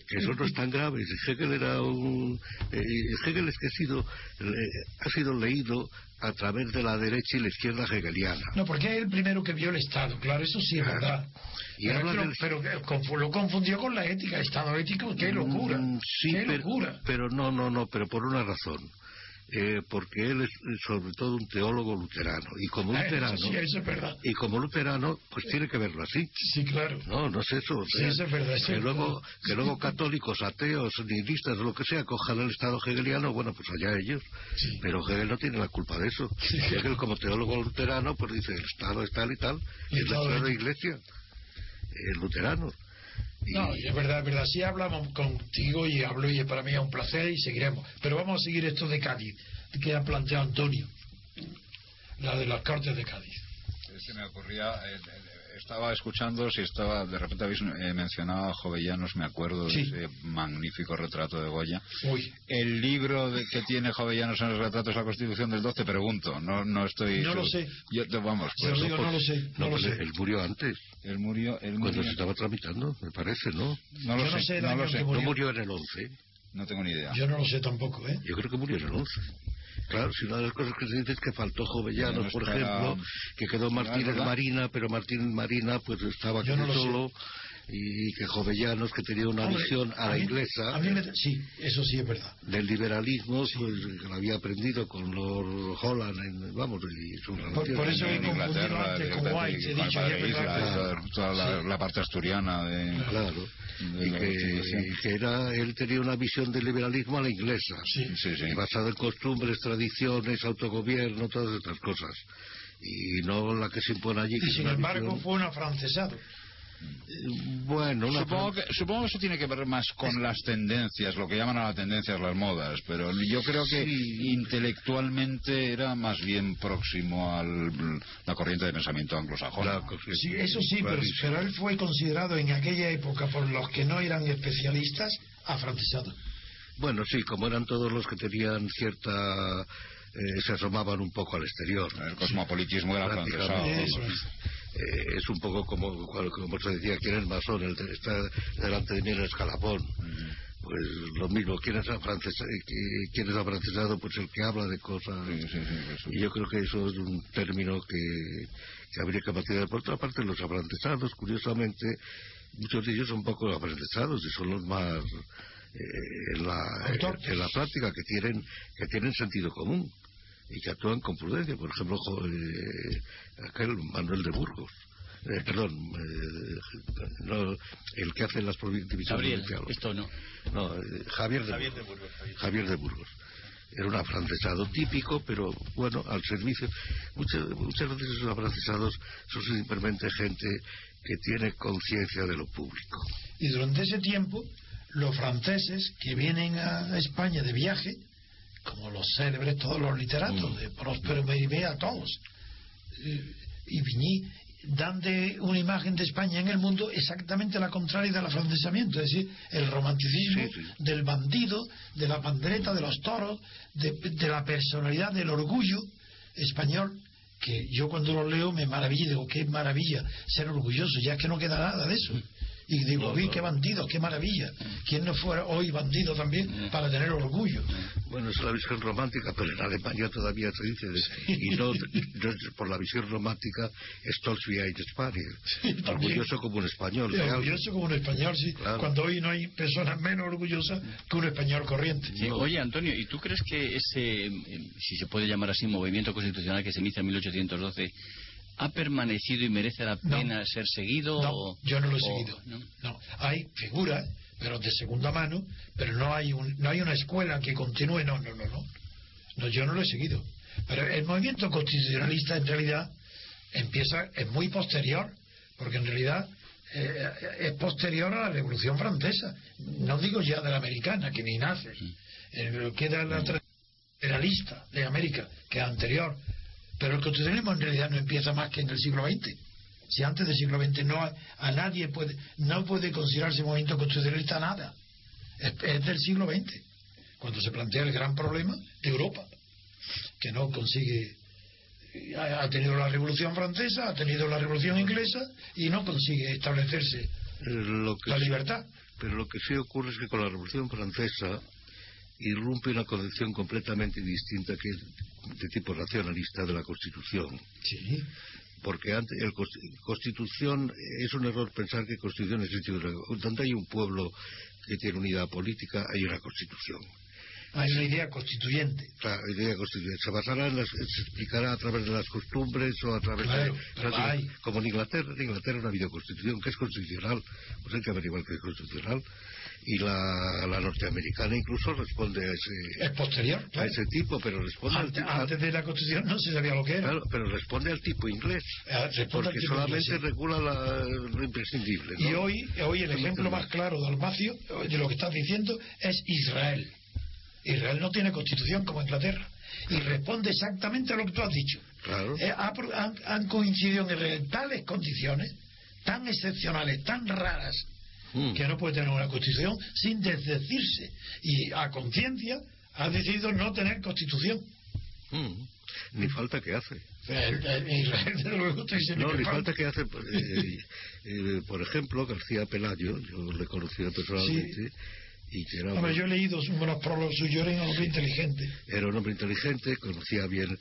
[SPEAKER 5] que eso no es tan grave. Hegel era un... eh, Hegel es que ha sido, eh, ha sido leído a través de la derecha y la izquierda hegeliana.
[SPEAKER 2] No, porque es el primero que vio el Estado, claro, eso sí es
[SPEAKER 5] Claro.
[SPEAKER 2] verdad.
[SPEAKER 5] Y
[SPEAKER 2] pero,
[SPEAKER 5] habla
[SPEAKER 2] que lo-
[SPEAKER 5] del-
[SPEAKER 2] pero que confu- lo confundió con la ética, Estado ético, qué locura.
[SPEAKER 5] Mm, sí,
[SPEAKER 2] qué
[SPEAKER 5] pero,
[SPEAKER 2] locura.
[SPEAKER 5] pero no, no, no, pero por una razón. Eh, porque él es eh, sobre todo un teólogo luterano. Y como
[SPEAKER 2] Ah,
[SPEAKER 5] luterano
[SPEAKER 2] eso sí, eso es verdad.
[SPEAKER 5] y como luterano pues tiene que verlo así.
[SPEAKER 2] Sí, claro.
[SPEAKER 5] no no es eso o
[SPEAKER 2] Sí, eso es verdad,
[SPEAKER 5] que luego que luego católicos ateos nihilistas lo que sea cojan el estado hegeliano bueno pues allá ellos.
[SPEAKER 2] Sí.
[SPEAKER 5] pero Hegel no tiene la culpa de eso. Hegel como teólogo luterano pues dice el estado es tal y tal
[SPEAKER 2] Y
[SPEAKER 5] y es la iglesia el luterano
[SPEAKER 2] No, es verdad, es verdad. Sí hablamos contigo y hablo y para mí es un placer y seguiremos. Pero vamos a seguir esto de Cádiz, que ha planteado Antonio. La de las Cortes de Cádiz.
[SPEAKER 3] Se me ocurría, eh, estaba escuchando, si estaba, de repente habéis eh, mencionado a Jovellanos, me acuerdo
[SPEAKER 2] Sí.
[SPEAKER 3] de ese magnífico retrato de Goya.
[SPEAKER 2] Uy,
[SPEAKER 3] El libro de- que tiene Jovellanos en los retratos de la Constitución del 12, pregunto, no, no estoy...
[SPEAKER 2] No lo sé.
[SPEAKER 3] Yo, te- vamos,
[SPEAKER 2] Se
[SPEAKER 3] pues,
[SPEAKER 2] lo digo, no lo sé, no lo
[SPEAKER 5] pues
[SPEAKER 2] sé.
[SPEAKER 5] él murió antes
[SPEAKER 3] él murió... Él
[SPEAKER 5] cuando
[SPEAKER 3] murió
[SPEAKER 5] se estaba tramitando me parece no
[SPEAKER 3] no lo
[SPEAKER 2] Yo no
[SPEAKER 3] sé,
[SPEAKER 2] sé el
[SPEAKER 3] no lo sé,
[SPEAKER 2] que
[SPEAKER 5] no
[SPEAKER 2] Murió.
[SPEAKER 5] murió en el 11
[SPEAKER 3] no tengo ni idea.
[SPEAKER 2] yo no lo sé tampoco, ¿eh?
[SPEAKER 5] Yo creo que murió en el 11. Claro, si una de las cosas que se dice es que faltó Jovellanos, por ejemplo, que quedó Martínez. Marina, pero Martínez Marina pues estaba
[SPEAKER 2] no lo sé.
[SPEAKER 5] Y que Jovellanos, que tenía una
[SPEAKER 2] Hombre,
[SPEAKER 5] visión a la
[SPEAKER 2] mí-
[SPEAKER 5] inglesa
[SPEAKER 2] a mí me- sí, eso sí es verdad.
[SPEAKER 5] del liberalismo, pues que lo había aprendido con Lord Holland, en- vamos, y su
[SPEAKER 2] Por, por eso he confundido
[SPEAKER 3] Inglaterra,
[SPEAKER 2] antes con White, he dicho,
[SPEAKER 3] toda, la, la parte asturiana de...
[SPEAKER 5] Claro,
[SPEAKER 3] de
[SPEAKER 5] y que,
[SPEAKER 3] Constitución.
[SPEAKER 5] y que era, él tenía una visión del liberalismo a la inglesa,
[SPEAKER 2] Sí.
[SPEAKER 3] Sí,
[SPEAKER 5] basada en costumbres, tradiciones, autogobierno, todas estas cosas, y no la que se impone allí. que
[SPEAKER 2] Y sin embargo
[SPEAKER 5] visión-
[SPEAKER 2] fue un afrancesado.
[SPEAKER 5] Bueno, una
[SPEAKER 3] Supongo que, supongo que eso tiene que ver más con las tendencias, lo que llaman a las tendencias las modas, pero yo creo que intelectualmente era más bien próximo a la corriente de pensamiento anglosajona.
[SPEAKER 2] Sí, eso sí, pero, pero él fue considerado en aquella época por los que no eran especialistas afrancesado.
[SPEAKER 5] Bueno, sí, como eran todos los que tenían cierta... eh, se asomaban un poco al exterior.
[SPEAKER 3] El cosmopolitismo era
[SPEAKER 5] Prácticamente. Eh, es un poco como, como se decía, ¿quién es masón? El está delante de mí en el escalafón. Pues lo mismo, ¿quién es, eh, ¿quién es afrancesado? Pues el que habla de cosas.
[SPEAKER 3] Sí, sí, sí, eso.
[SPEAKER 5] Y yo creo que eso es un término que, que habría que mantener. Por otra parte, los afrancesados, curiosamente, muchos de ellos son poco afrancesados y son los más eh, en, la,
[SPEAKER 2] Autóctonos.
[SPEAKER 5] en la práctica que tienen que tienen sentido común y que actúan con prudencia. Por ejemplo, eh, aquel Manuel de Burgos. Eh, perdón, eh, no, el que hace las divisiones
[SPEAKER 4] Gabriel,
[SPEAKER 5] provinciales.
[SPEAKER 4] esto no.
[SPEAKER 5] No, eh, Javier de Burgos. Javier de Burgos. Era un afrancesado típico, pero bueno, al servicio. Muchas, muchas veces esos afrancesados son simplemente gente que tiene conciencia de lo público.
[SPEAKER 2] Y durante ese tiempo, los franceses que vienen a España de viaje, como los célebres, todos los literatos,
[SPEAKER 5] Mm.
[SPEAKER 2] de Próspero Meribea, todos, eh, y Vigny, dan de una imagen de España en el mundo exactamente la contraria del afrancesamiento, es decir, el romanticismo
[SPEAKER 5] Sí, sí.
[SPEAKER 2] del bandido, de la pandereta, de los toros, de, de la personalidad, del orgullo español, que yo cuando lo leo me maravillo, digo, qué maravilla ser orgulloso, ya es que no queda nada de eso. Y digo, uy, qué bandido, qué maravilla. ¿Quién no fuera hoy bandido también para tener orgullo?
[SPEAKER 5] Bueno, es la visión romántica, pero en Alemania todavía se dice, de- y no, por la visión romántica, Stolz wie ein Spanier.
[SPEAKER 2] también.
[SPEAKER 5] orgulloso como un español.
[SPEAKER 2] Sí, orgulloso como un español, sí.
[SPEAKER 5] Claro.
[SPEAKER 2] Cuando hoy no hay personas menos orgullosas que un español corriente.
[SPEAKER 4] Sí, Oye, Antonio, ¿y tú crees que ese, si se puede llamar así, movimiento constitucional que se inicia en 1812, ha permanecido y merece la
[SPEAKER 2] No.
[SPEAKER 4] pena ser seguido?
[SPEAKER 2] No,
[SPEAKER 4] o-
[SPEAKER 2] yo no lo he
[SPEAKER 4] o-
[SPEAKER 2] seguido.
[SPEAKER 4] ¿no?
[SPEAKER 2] No, hay figuras, pero de segunda mano, pero no hay un, no hay una escuela que continúe. No, no, no, no. No, yo no lo he seguido. Pero el movimiento constitucionalista en realidad empieza es muy posterior, porque en realidad eh, es posterior a la Revolución Francesa. No digo ya de la americana, que ni nace. Eh, queda la tradición federalista de América, que es anterior. Pero el constitucionalismo en realidad no empieza más que en el siglo XX. Si antes del siglo XX no a nadie puede, no puede considerarse movimiento constitucionalista nada. Es, es del siglo XX, cuando se plantea el gran problema de Europa, que no consigue. Ha, tenido la Revolución Francesa, ha tenido la Revolución Inglesa y no consigue establecerse
[SPEAKER 5] Lo que
[SPEAKER 2] la
[SPEAKER 5] sí-
[SPEAKER 2] libertad.
[SPEAKER 5] Pero lo que sí ocurre es que con la Revolución Francesa irrumpe una concepción completamente distinta que es de tipo nacionalista de la Constitución.
[SPEAKER 2] Sí,
[SPEAKER 5] Porque antes, el cons- Constitución es un error pensar que Constitución es institución. Donde hay un pueblo que tiene unidad política, hay una Constitución.
[SPEAKER 2] Hay una idea constituyente.
[SPEAKER 5] La idea constituyente. Se basará en las, se explicará a través de las costumbres o a través
[SPEAKER 2] Claro,
[SPEAKER 5] de... Como en Inglaterra, en Inglaterra no ha habido constitución, que es constitucional. Pues hay que averiguar que es constitucional. Y la, la norteamericana incluso responde a ese,
[SPEAKER 2] Es posterior,
[SPEAKER 5] a
[SPEAKER 2] claro.
[SPEAKER 5] ese tipo, pero responde al
[SPEAKER 2] Antes,
[SPEAKER 5] tipo...
[SPEAKER 2] antes de la constitución no se sabía lo que era.
[SPEAKER 5] Claro, pero responde al tipo inglés.
[SPEAKER 2] Al
[SPEAKER 5] Porque
[SPEAKER 2] tipo
[SPEAKER 5] solamente
[SPEAKER 2] inglés, sí.
[SPEAKER 5] regula la- lo imprescindible. ¿no?
[SPEAKER 2] Y hoy, hoy el ejemplo más claro de Almacio, de lo que estás diciendo, es Israel. Israel no tiene constitución como Inglaterra. Y responde exactamente a lo que tú has dicho.
[SPEAKER 5] Claro.
[SPEAKER 2] Eh, han, han coincidido en tales condiciones, tan excepcionales, tan raras,
[SPEAKER 5] Mm.
[SPEAKER 2] que no puede tener una constitución sin desdecirse. Y a conciencia ha decidido no tener constitución.
[SPEAKER 5] Mm. Ni falta que hace. No, ni
[SPEAKER 2] falta.
[SPEAKER 5] que hace, eh, eh, por ejemplo, García Pelayo, yo le conocí personalmente, y que era,
[SPEAKER 2] Hombre,
[SPEAKER 5] un-
[SPEAKER 2] yo he leído unos prólogos suyos, era un hombre inteligente.
[SPEAKER 5] era un hombre inteligente, conocía bien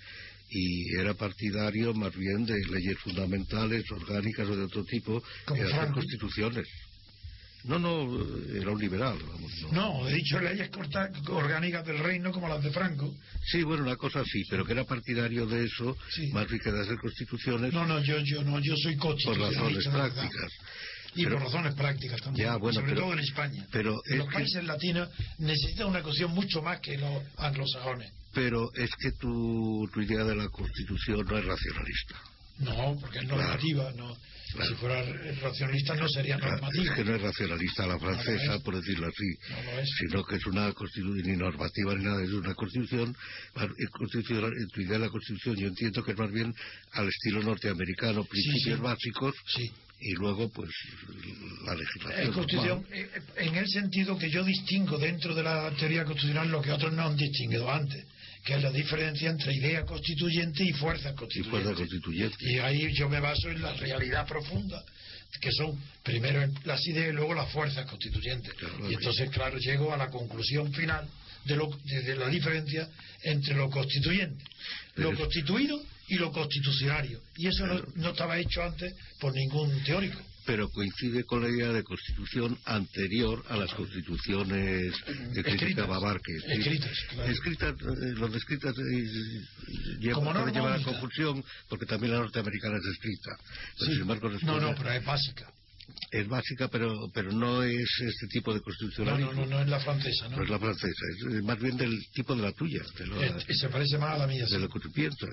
[SPEAKER 5] y era partidario más bien de leyes fundamentales, orgánicas o de otro tipo,
[SPEAKER 2] Como
[SPEAKER 5] que hacer constituciones. No, no, era un liberal. vamos, no.
[SPEAKER 2] No, he dicho leyes corta- orgánicas del reino como las de Franco.
[SPEAKER 5] Sí, bueno, una cosa sí, pero que era partidario de eso,
[SPEAKER 2] Sí.
[SPEAKER 5] más que de hacer constituciones
[SPEAKER 2] No, no, yo, yo no, yo soy
[SPEAKER 5] por
[SPEAKER 2] constitucionalista.
[SPEAKER 5] razones prácticas.
[SPEAKER 2] Y
[SPEAKER 5] Pero-
[SPEAKER 2] por razones prácticas también.
[SPEAKER 5] Ya, bueno,
[SPEAKER 2] sobre
[SPEAKER 5] pero-
[SPEAKER 2] todo en España.
[SPEAKER 5] pero
[SPEAKER 2] en los
[SPEAKER 5] que-
[SPEAKER 2] países latinos necesitan una constitución mucho más que los anglosajones.
[SPEAKER 5] Pero es que tu, tu idea de la Constitución no es racionalista.
[SPEAKER 2] No, porque es
[SPEAKER 5] Claro.
[SPEAKER 2] normativa. no
[SPEAKER 5] Claro.
[SPEAKER 2] Si fuera racionalista no sería normativa.
[SPEAKER 5] Es que no es racionalista la
[SPEAKER 2] No
[SPEAKER 5] francesa,
[SPEAKER 2] es.
[SPEAKER 5] por decirlo así,
[SPEAKER 2] No
[SPEAKER 5] sino que es una constitución ni normativa ni nada, es una constitución. constitucional, En tu idea de la constitución yo entiendo que es más bien al estilo norteamericano, principios
[SPEAKER 2] sí.
[SPEAKER 5] básicos
[SPEAKER 2] Sí.
[SPEAKER 5] y luego pues la legislación.
[SPEAKER 2] Eh, constitución,
[SPEAKER 5] normal.
[SPEAKER 2] eh, en el sentido que yo distingo dentro de la teoría constitucional lo que otros no han distinguido antes, que es la diferencia entre idea constituyente y fuerza
[SPEAKER 5] Y
[SPEAKER 2] constituyente.
[SPEAKER 5] fuerza constituyente.
[SPEAKER 2] Y ahí yo me baso en la realidad profunda, que son primero las ideas y luego las fuerzas constituyentes.
[SPEAKER 5] Claro,
[SPEAKER 2] y entonces, claro, llego a la conclusión final de, lo, de, de la diferencia entre lo constituyente,
[SPEAKER 5] Pero
[SPEAKER 2] lo constituido y lo constitucionario. Y eso no, no estaba hecho antes por ningún teórico.
[SPEAKER 5] Pero coincide con la idea de constitución anterior a las constituciones de crítica. Babarque.
[SPEAKER 2] Escritas, claro.
[SPEAKER 5] Escritas, eh, lo de escritas eh, lleva,
[SPEAKER 2] Como
[SPEAKER 5] puede
[SPEAKER 2] norma
[SPEAKER 5] llevar a
[SPEAKER 2] única.
[SPEAKER 5] confusión porque también la norteamericana es escrita. Pero,
[SPEAKER 2] Sí.
[SPEAKER 5] sin embargo,
[SPEAKER 2] No, no, pero es básica.
[SPEAKER 5] Es básica, pero, pero no es este tipo de
[SPEAKER 2] No,
[SPEAKER 5] constitucionalismo.
[SPEAKER 2] no, no, no es la francesa, ¿no?
[SPEAKER 5] No es la francesa, es más bien del tipo de la tuya, de, lo-
[SPEAKER 2] se parece más a la mía. sí.
[SPEAKER 5] de lo que tú piensas.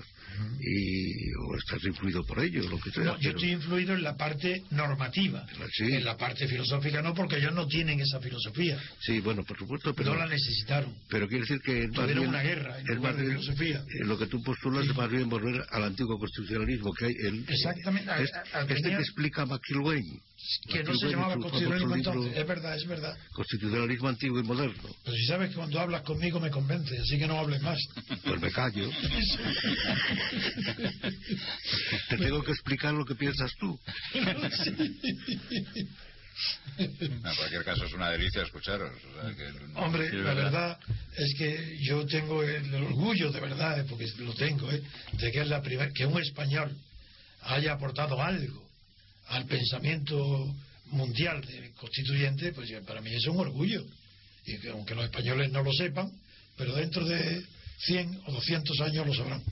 [SPEAKER 5] Y, o estás influido por ello, lo que sea.
[SPEAKER 2] No, yo
[SPEAKER 5] pero-
[SPEAKER 2] estoy influido en la parte normativa.
[SPEAKER 5] Sí.
[SPEAKER 2] En la parte filosófica no, porque ellos no tienen esa filosofía.
[SPEAKER 5] Sí, bueno, por supuesto, pero...
[SPEAKER 2] no la necesitaron.
[SPEAKER 5] Pero quiere decir que
[SPEAKER 2] Tuvieron
[SPEAKER 5] bien,
[SPEAKER 2] una guerra en
[SPEAKER 5] es
[SPEAKER 2] lugar de
[SPEAKER 5] bien-
[SPEAKER 2] filosofía.
[SPEAKER 5] lo que tú postulas es más bien volver al antiguo constitucionalismo que hay el,
[SPEAKER 2] Exactamente, a-
[SPEAKER 5] es-
[SPEAKER 2] a- a-
[SPEAKER 5] este
[SPEAKER 2] tenía-
[SPEAKER 5] que explica McIlwain
[SPEAKER 2] Que no se llamaba constitucionalismo entonces. Es verdad, es verdad.
[SPEAKER 5] constitucionalismo antiguo y moderno
[SPEAKER 2] Pero si sabes que cuando hablas conmigo me convence, así que no hables más. *laughs*
[SPEAKER 5] pues me callo *laughs* te tengo que explicar lo que piensas tú *laughs*
[SPEAKER 3] En cualquier caso es una delicia escucharos. o sea, que-
[SPEAKER 2] Hombre, la verdad es que yo tengo el orgullo de verdad, eh, porque lo tengo, eh, de que es la primera que un español haya aportado algo al pensamiento mundial de constituyente, pues para mí es un orgullo. Y que aunque los españoles no lo sepan, pero dentro de 100 o 200 años lo sabrán.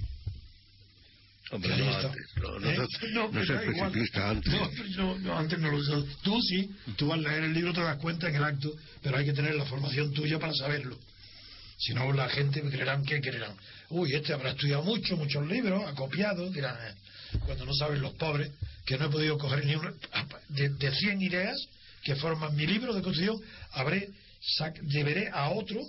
[SPEAKER 5] Hombre, no antes no, no,
[SPEAKER 2] ¿Eh? No,
[SPEAKER 5] no
[SPEAKER 2] pero igual.
[SPEAKER 5] pacifista antes
[SPEAKER 2] No, no, no, antes no lo sé. Tú sí, tú al leer el libro te das cuenta en el acto, pero hay que tener la formación tuya para saberlo. Si no, la gente creerán que creerán. Uy, este habrá estudiado mucho, muchos libros, ha copiado, dirán. eh. Cuando no saben los pobres, que no he podido coger ni una. De, de 100 ideas que forman mi libro de constitución, habré sac- deberé a otro,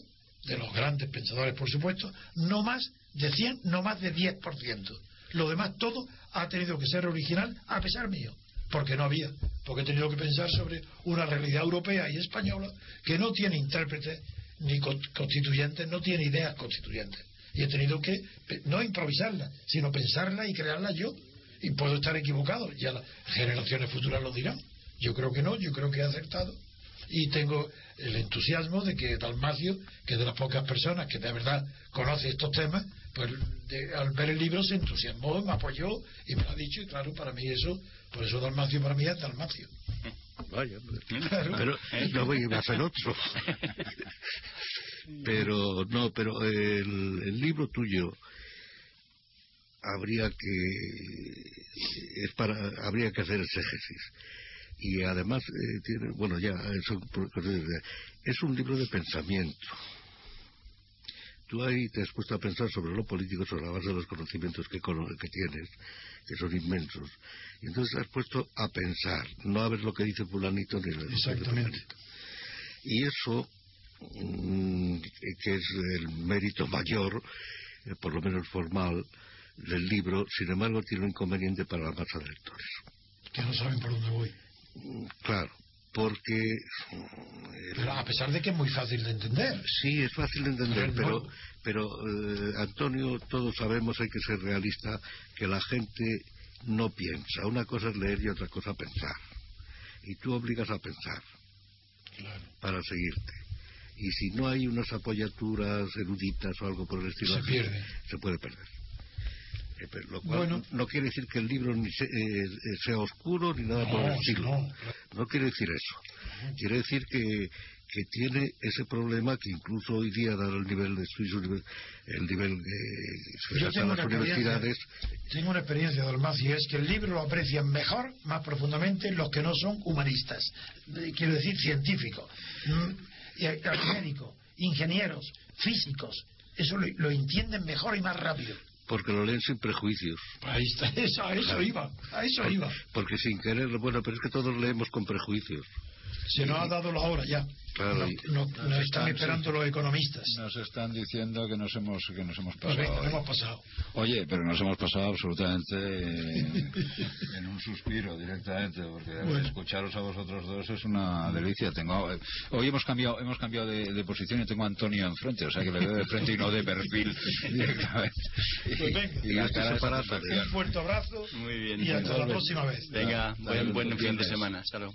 [SPEAKER 2] de los grandes pensadores, por supuesto, no más de 100, no más de 10%. Lo demás todo ha tenido que ser original a pesar mío, porque no había, porque he tenido que pensar sobre una realidad europea y española que no tiene intérpretes ni con- constituyentes, no tiene ideas constituyentes. Y he tenido que no improvisarla, sino pensarla y crearla yo. Y puedo estar equivocado, ya las generaciones futuras lo dirán. Yo creo que no, yo creo que he acertado. Y tengo el entusiasmo de que Dalmacio, que es de las pocas personas que de verdad conoce estos temas, pues de- al ver el libro se entusiasmó, me apoyó y me lo ha dicho. Y claro, para mí eso, por eso Dalmacio para mí es Dalmacio.
[SPEAKER 5] vaya pues.
[SPEAKER 2] Claro.
[SPEAKER 5] pero no voy a ser otro *laughs* Pero no, pero el, el libro tuyo habría que es para habría que hacer exégesis y además eh, tiene bueno ya eso, es un libro de pensamiento. Tú ahí te has puesto a pensar sobre lo político sobre la base de los conocimientos que, que tienes que son inmensos. Y entonces has puesto a pensar no a ver lo que dice fulanito ni lo
[SPEAKER 2] Exactamente.
[SPEAKER 5] y eso mm, que es el mérito mayor eh, por lo menos formal del libro, sin embargo, tiene un inconveniente para la masa de lectores.
[SPEAKER 2] Que no saben por dónde voy.
[SPEAKER 5] Mm, Claro, porque...
[SPEAKER 2] Pero a pesar de que es muy fácil de entender.
[SPEAKER 5] Sí, es fácil de entender,
[SPEAKER 2] Pero
[SPEAKER 5] pero, eh, Antonio, todos sabemos, hay que ser realista, que la gente no piensa. Una cosa es leer y otra cosa pensar. Y tú obligas a pensar
[SPEAKER 2] Claro.
[SPEAKER 5] para seguirte. Y si no hay unas apoyaturas eruditas o algo por el estilo,
[SPEAKER 2] Se pierde.
[SPEAKER 5] se puede perder. Eh, lo cual
[SPEAKER 2] Bueno.
[SPEAKER 5] no quiere decir que el libro ni se- eh, eh, sea oscuro ni nada por el
[SPEAKER 2] No,
[SPEAKER 5] estilo.
[SPEAKER 2] no.
[SPEAKER 5] No quiere decir eso. Quiere decir que, que tiene ese problema que incluso hoy día, dado el nivel de estudios, el nivel eh, que se
[SPEAKER 2] tengo
[SPEAKER 5] en las universidades,
[SPEAKER 2] tengo una experiencia, Dalmacio, y es que el libro lo aprecian mejor, más profundamente, los que no son humanistas. Eh, Quiero decir, científicos, mm, eh, médicos, ingenieros, físicos. Eso lo, lo entienden mejor y más rápido.
[SPEAKER 5] Porque lo leen sin prejuicios.
[SPEAKER 2] Ahí está, eso, a eso iba, a eso iba.
[SPEAKER 5] Porque sin querer, bueno, pero es que todos leemos con prejuicios.
[SPEAKER 2] Se nos ha dado la hora ya.
[SPEAKER 5] Claro,
[SPEAKER 2] No- no-
[SPEAKER 3] Nos
[SPEAKER 2] nos están
[SPEAKER 3] están,
[SPEAKER 2] esperando
[SPEAKER 3] sí.
[SPEAKER 2] los economistas.
[SPEAKER 3] Nos están diciendo que nos hemos, que nos hemos
[SPEAKER 2] Pues
[SPEAKER 3] pasado.
[SPEAKER 2] venga,
[SPEAKER 3] hoy.
[SPEAKER 2] hemos pasado.
[SPEAKER 3] Oye, pero nos hemos pasado absolutamente eh, en un suspiro directamente, porque
[SPEAKER 2] Bueno.
[SPEAKER 3] escucharos a vosotros dos es una delicia. Tengo, eh, hoy hemos cambiado, hemos cambiado de, de posición y tengo a Antonio enfrente, o sea que le veo de frente y no de perfil *laughs* directamente.
[SPEAKER 2] Pues venga.
[SPEAKER 3] y
[SPEAKER 5] Y.
[SPEAKER 2] Un fuerte abrazo
[SPEAKER 4] Muy bien.
[SPEAKER 2] y hasta la próxima vez.
[SPEAKER 4] Venga, buen, buen fin de semana. Hasta luego.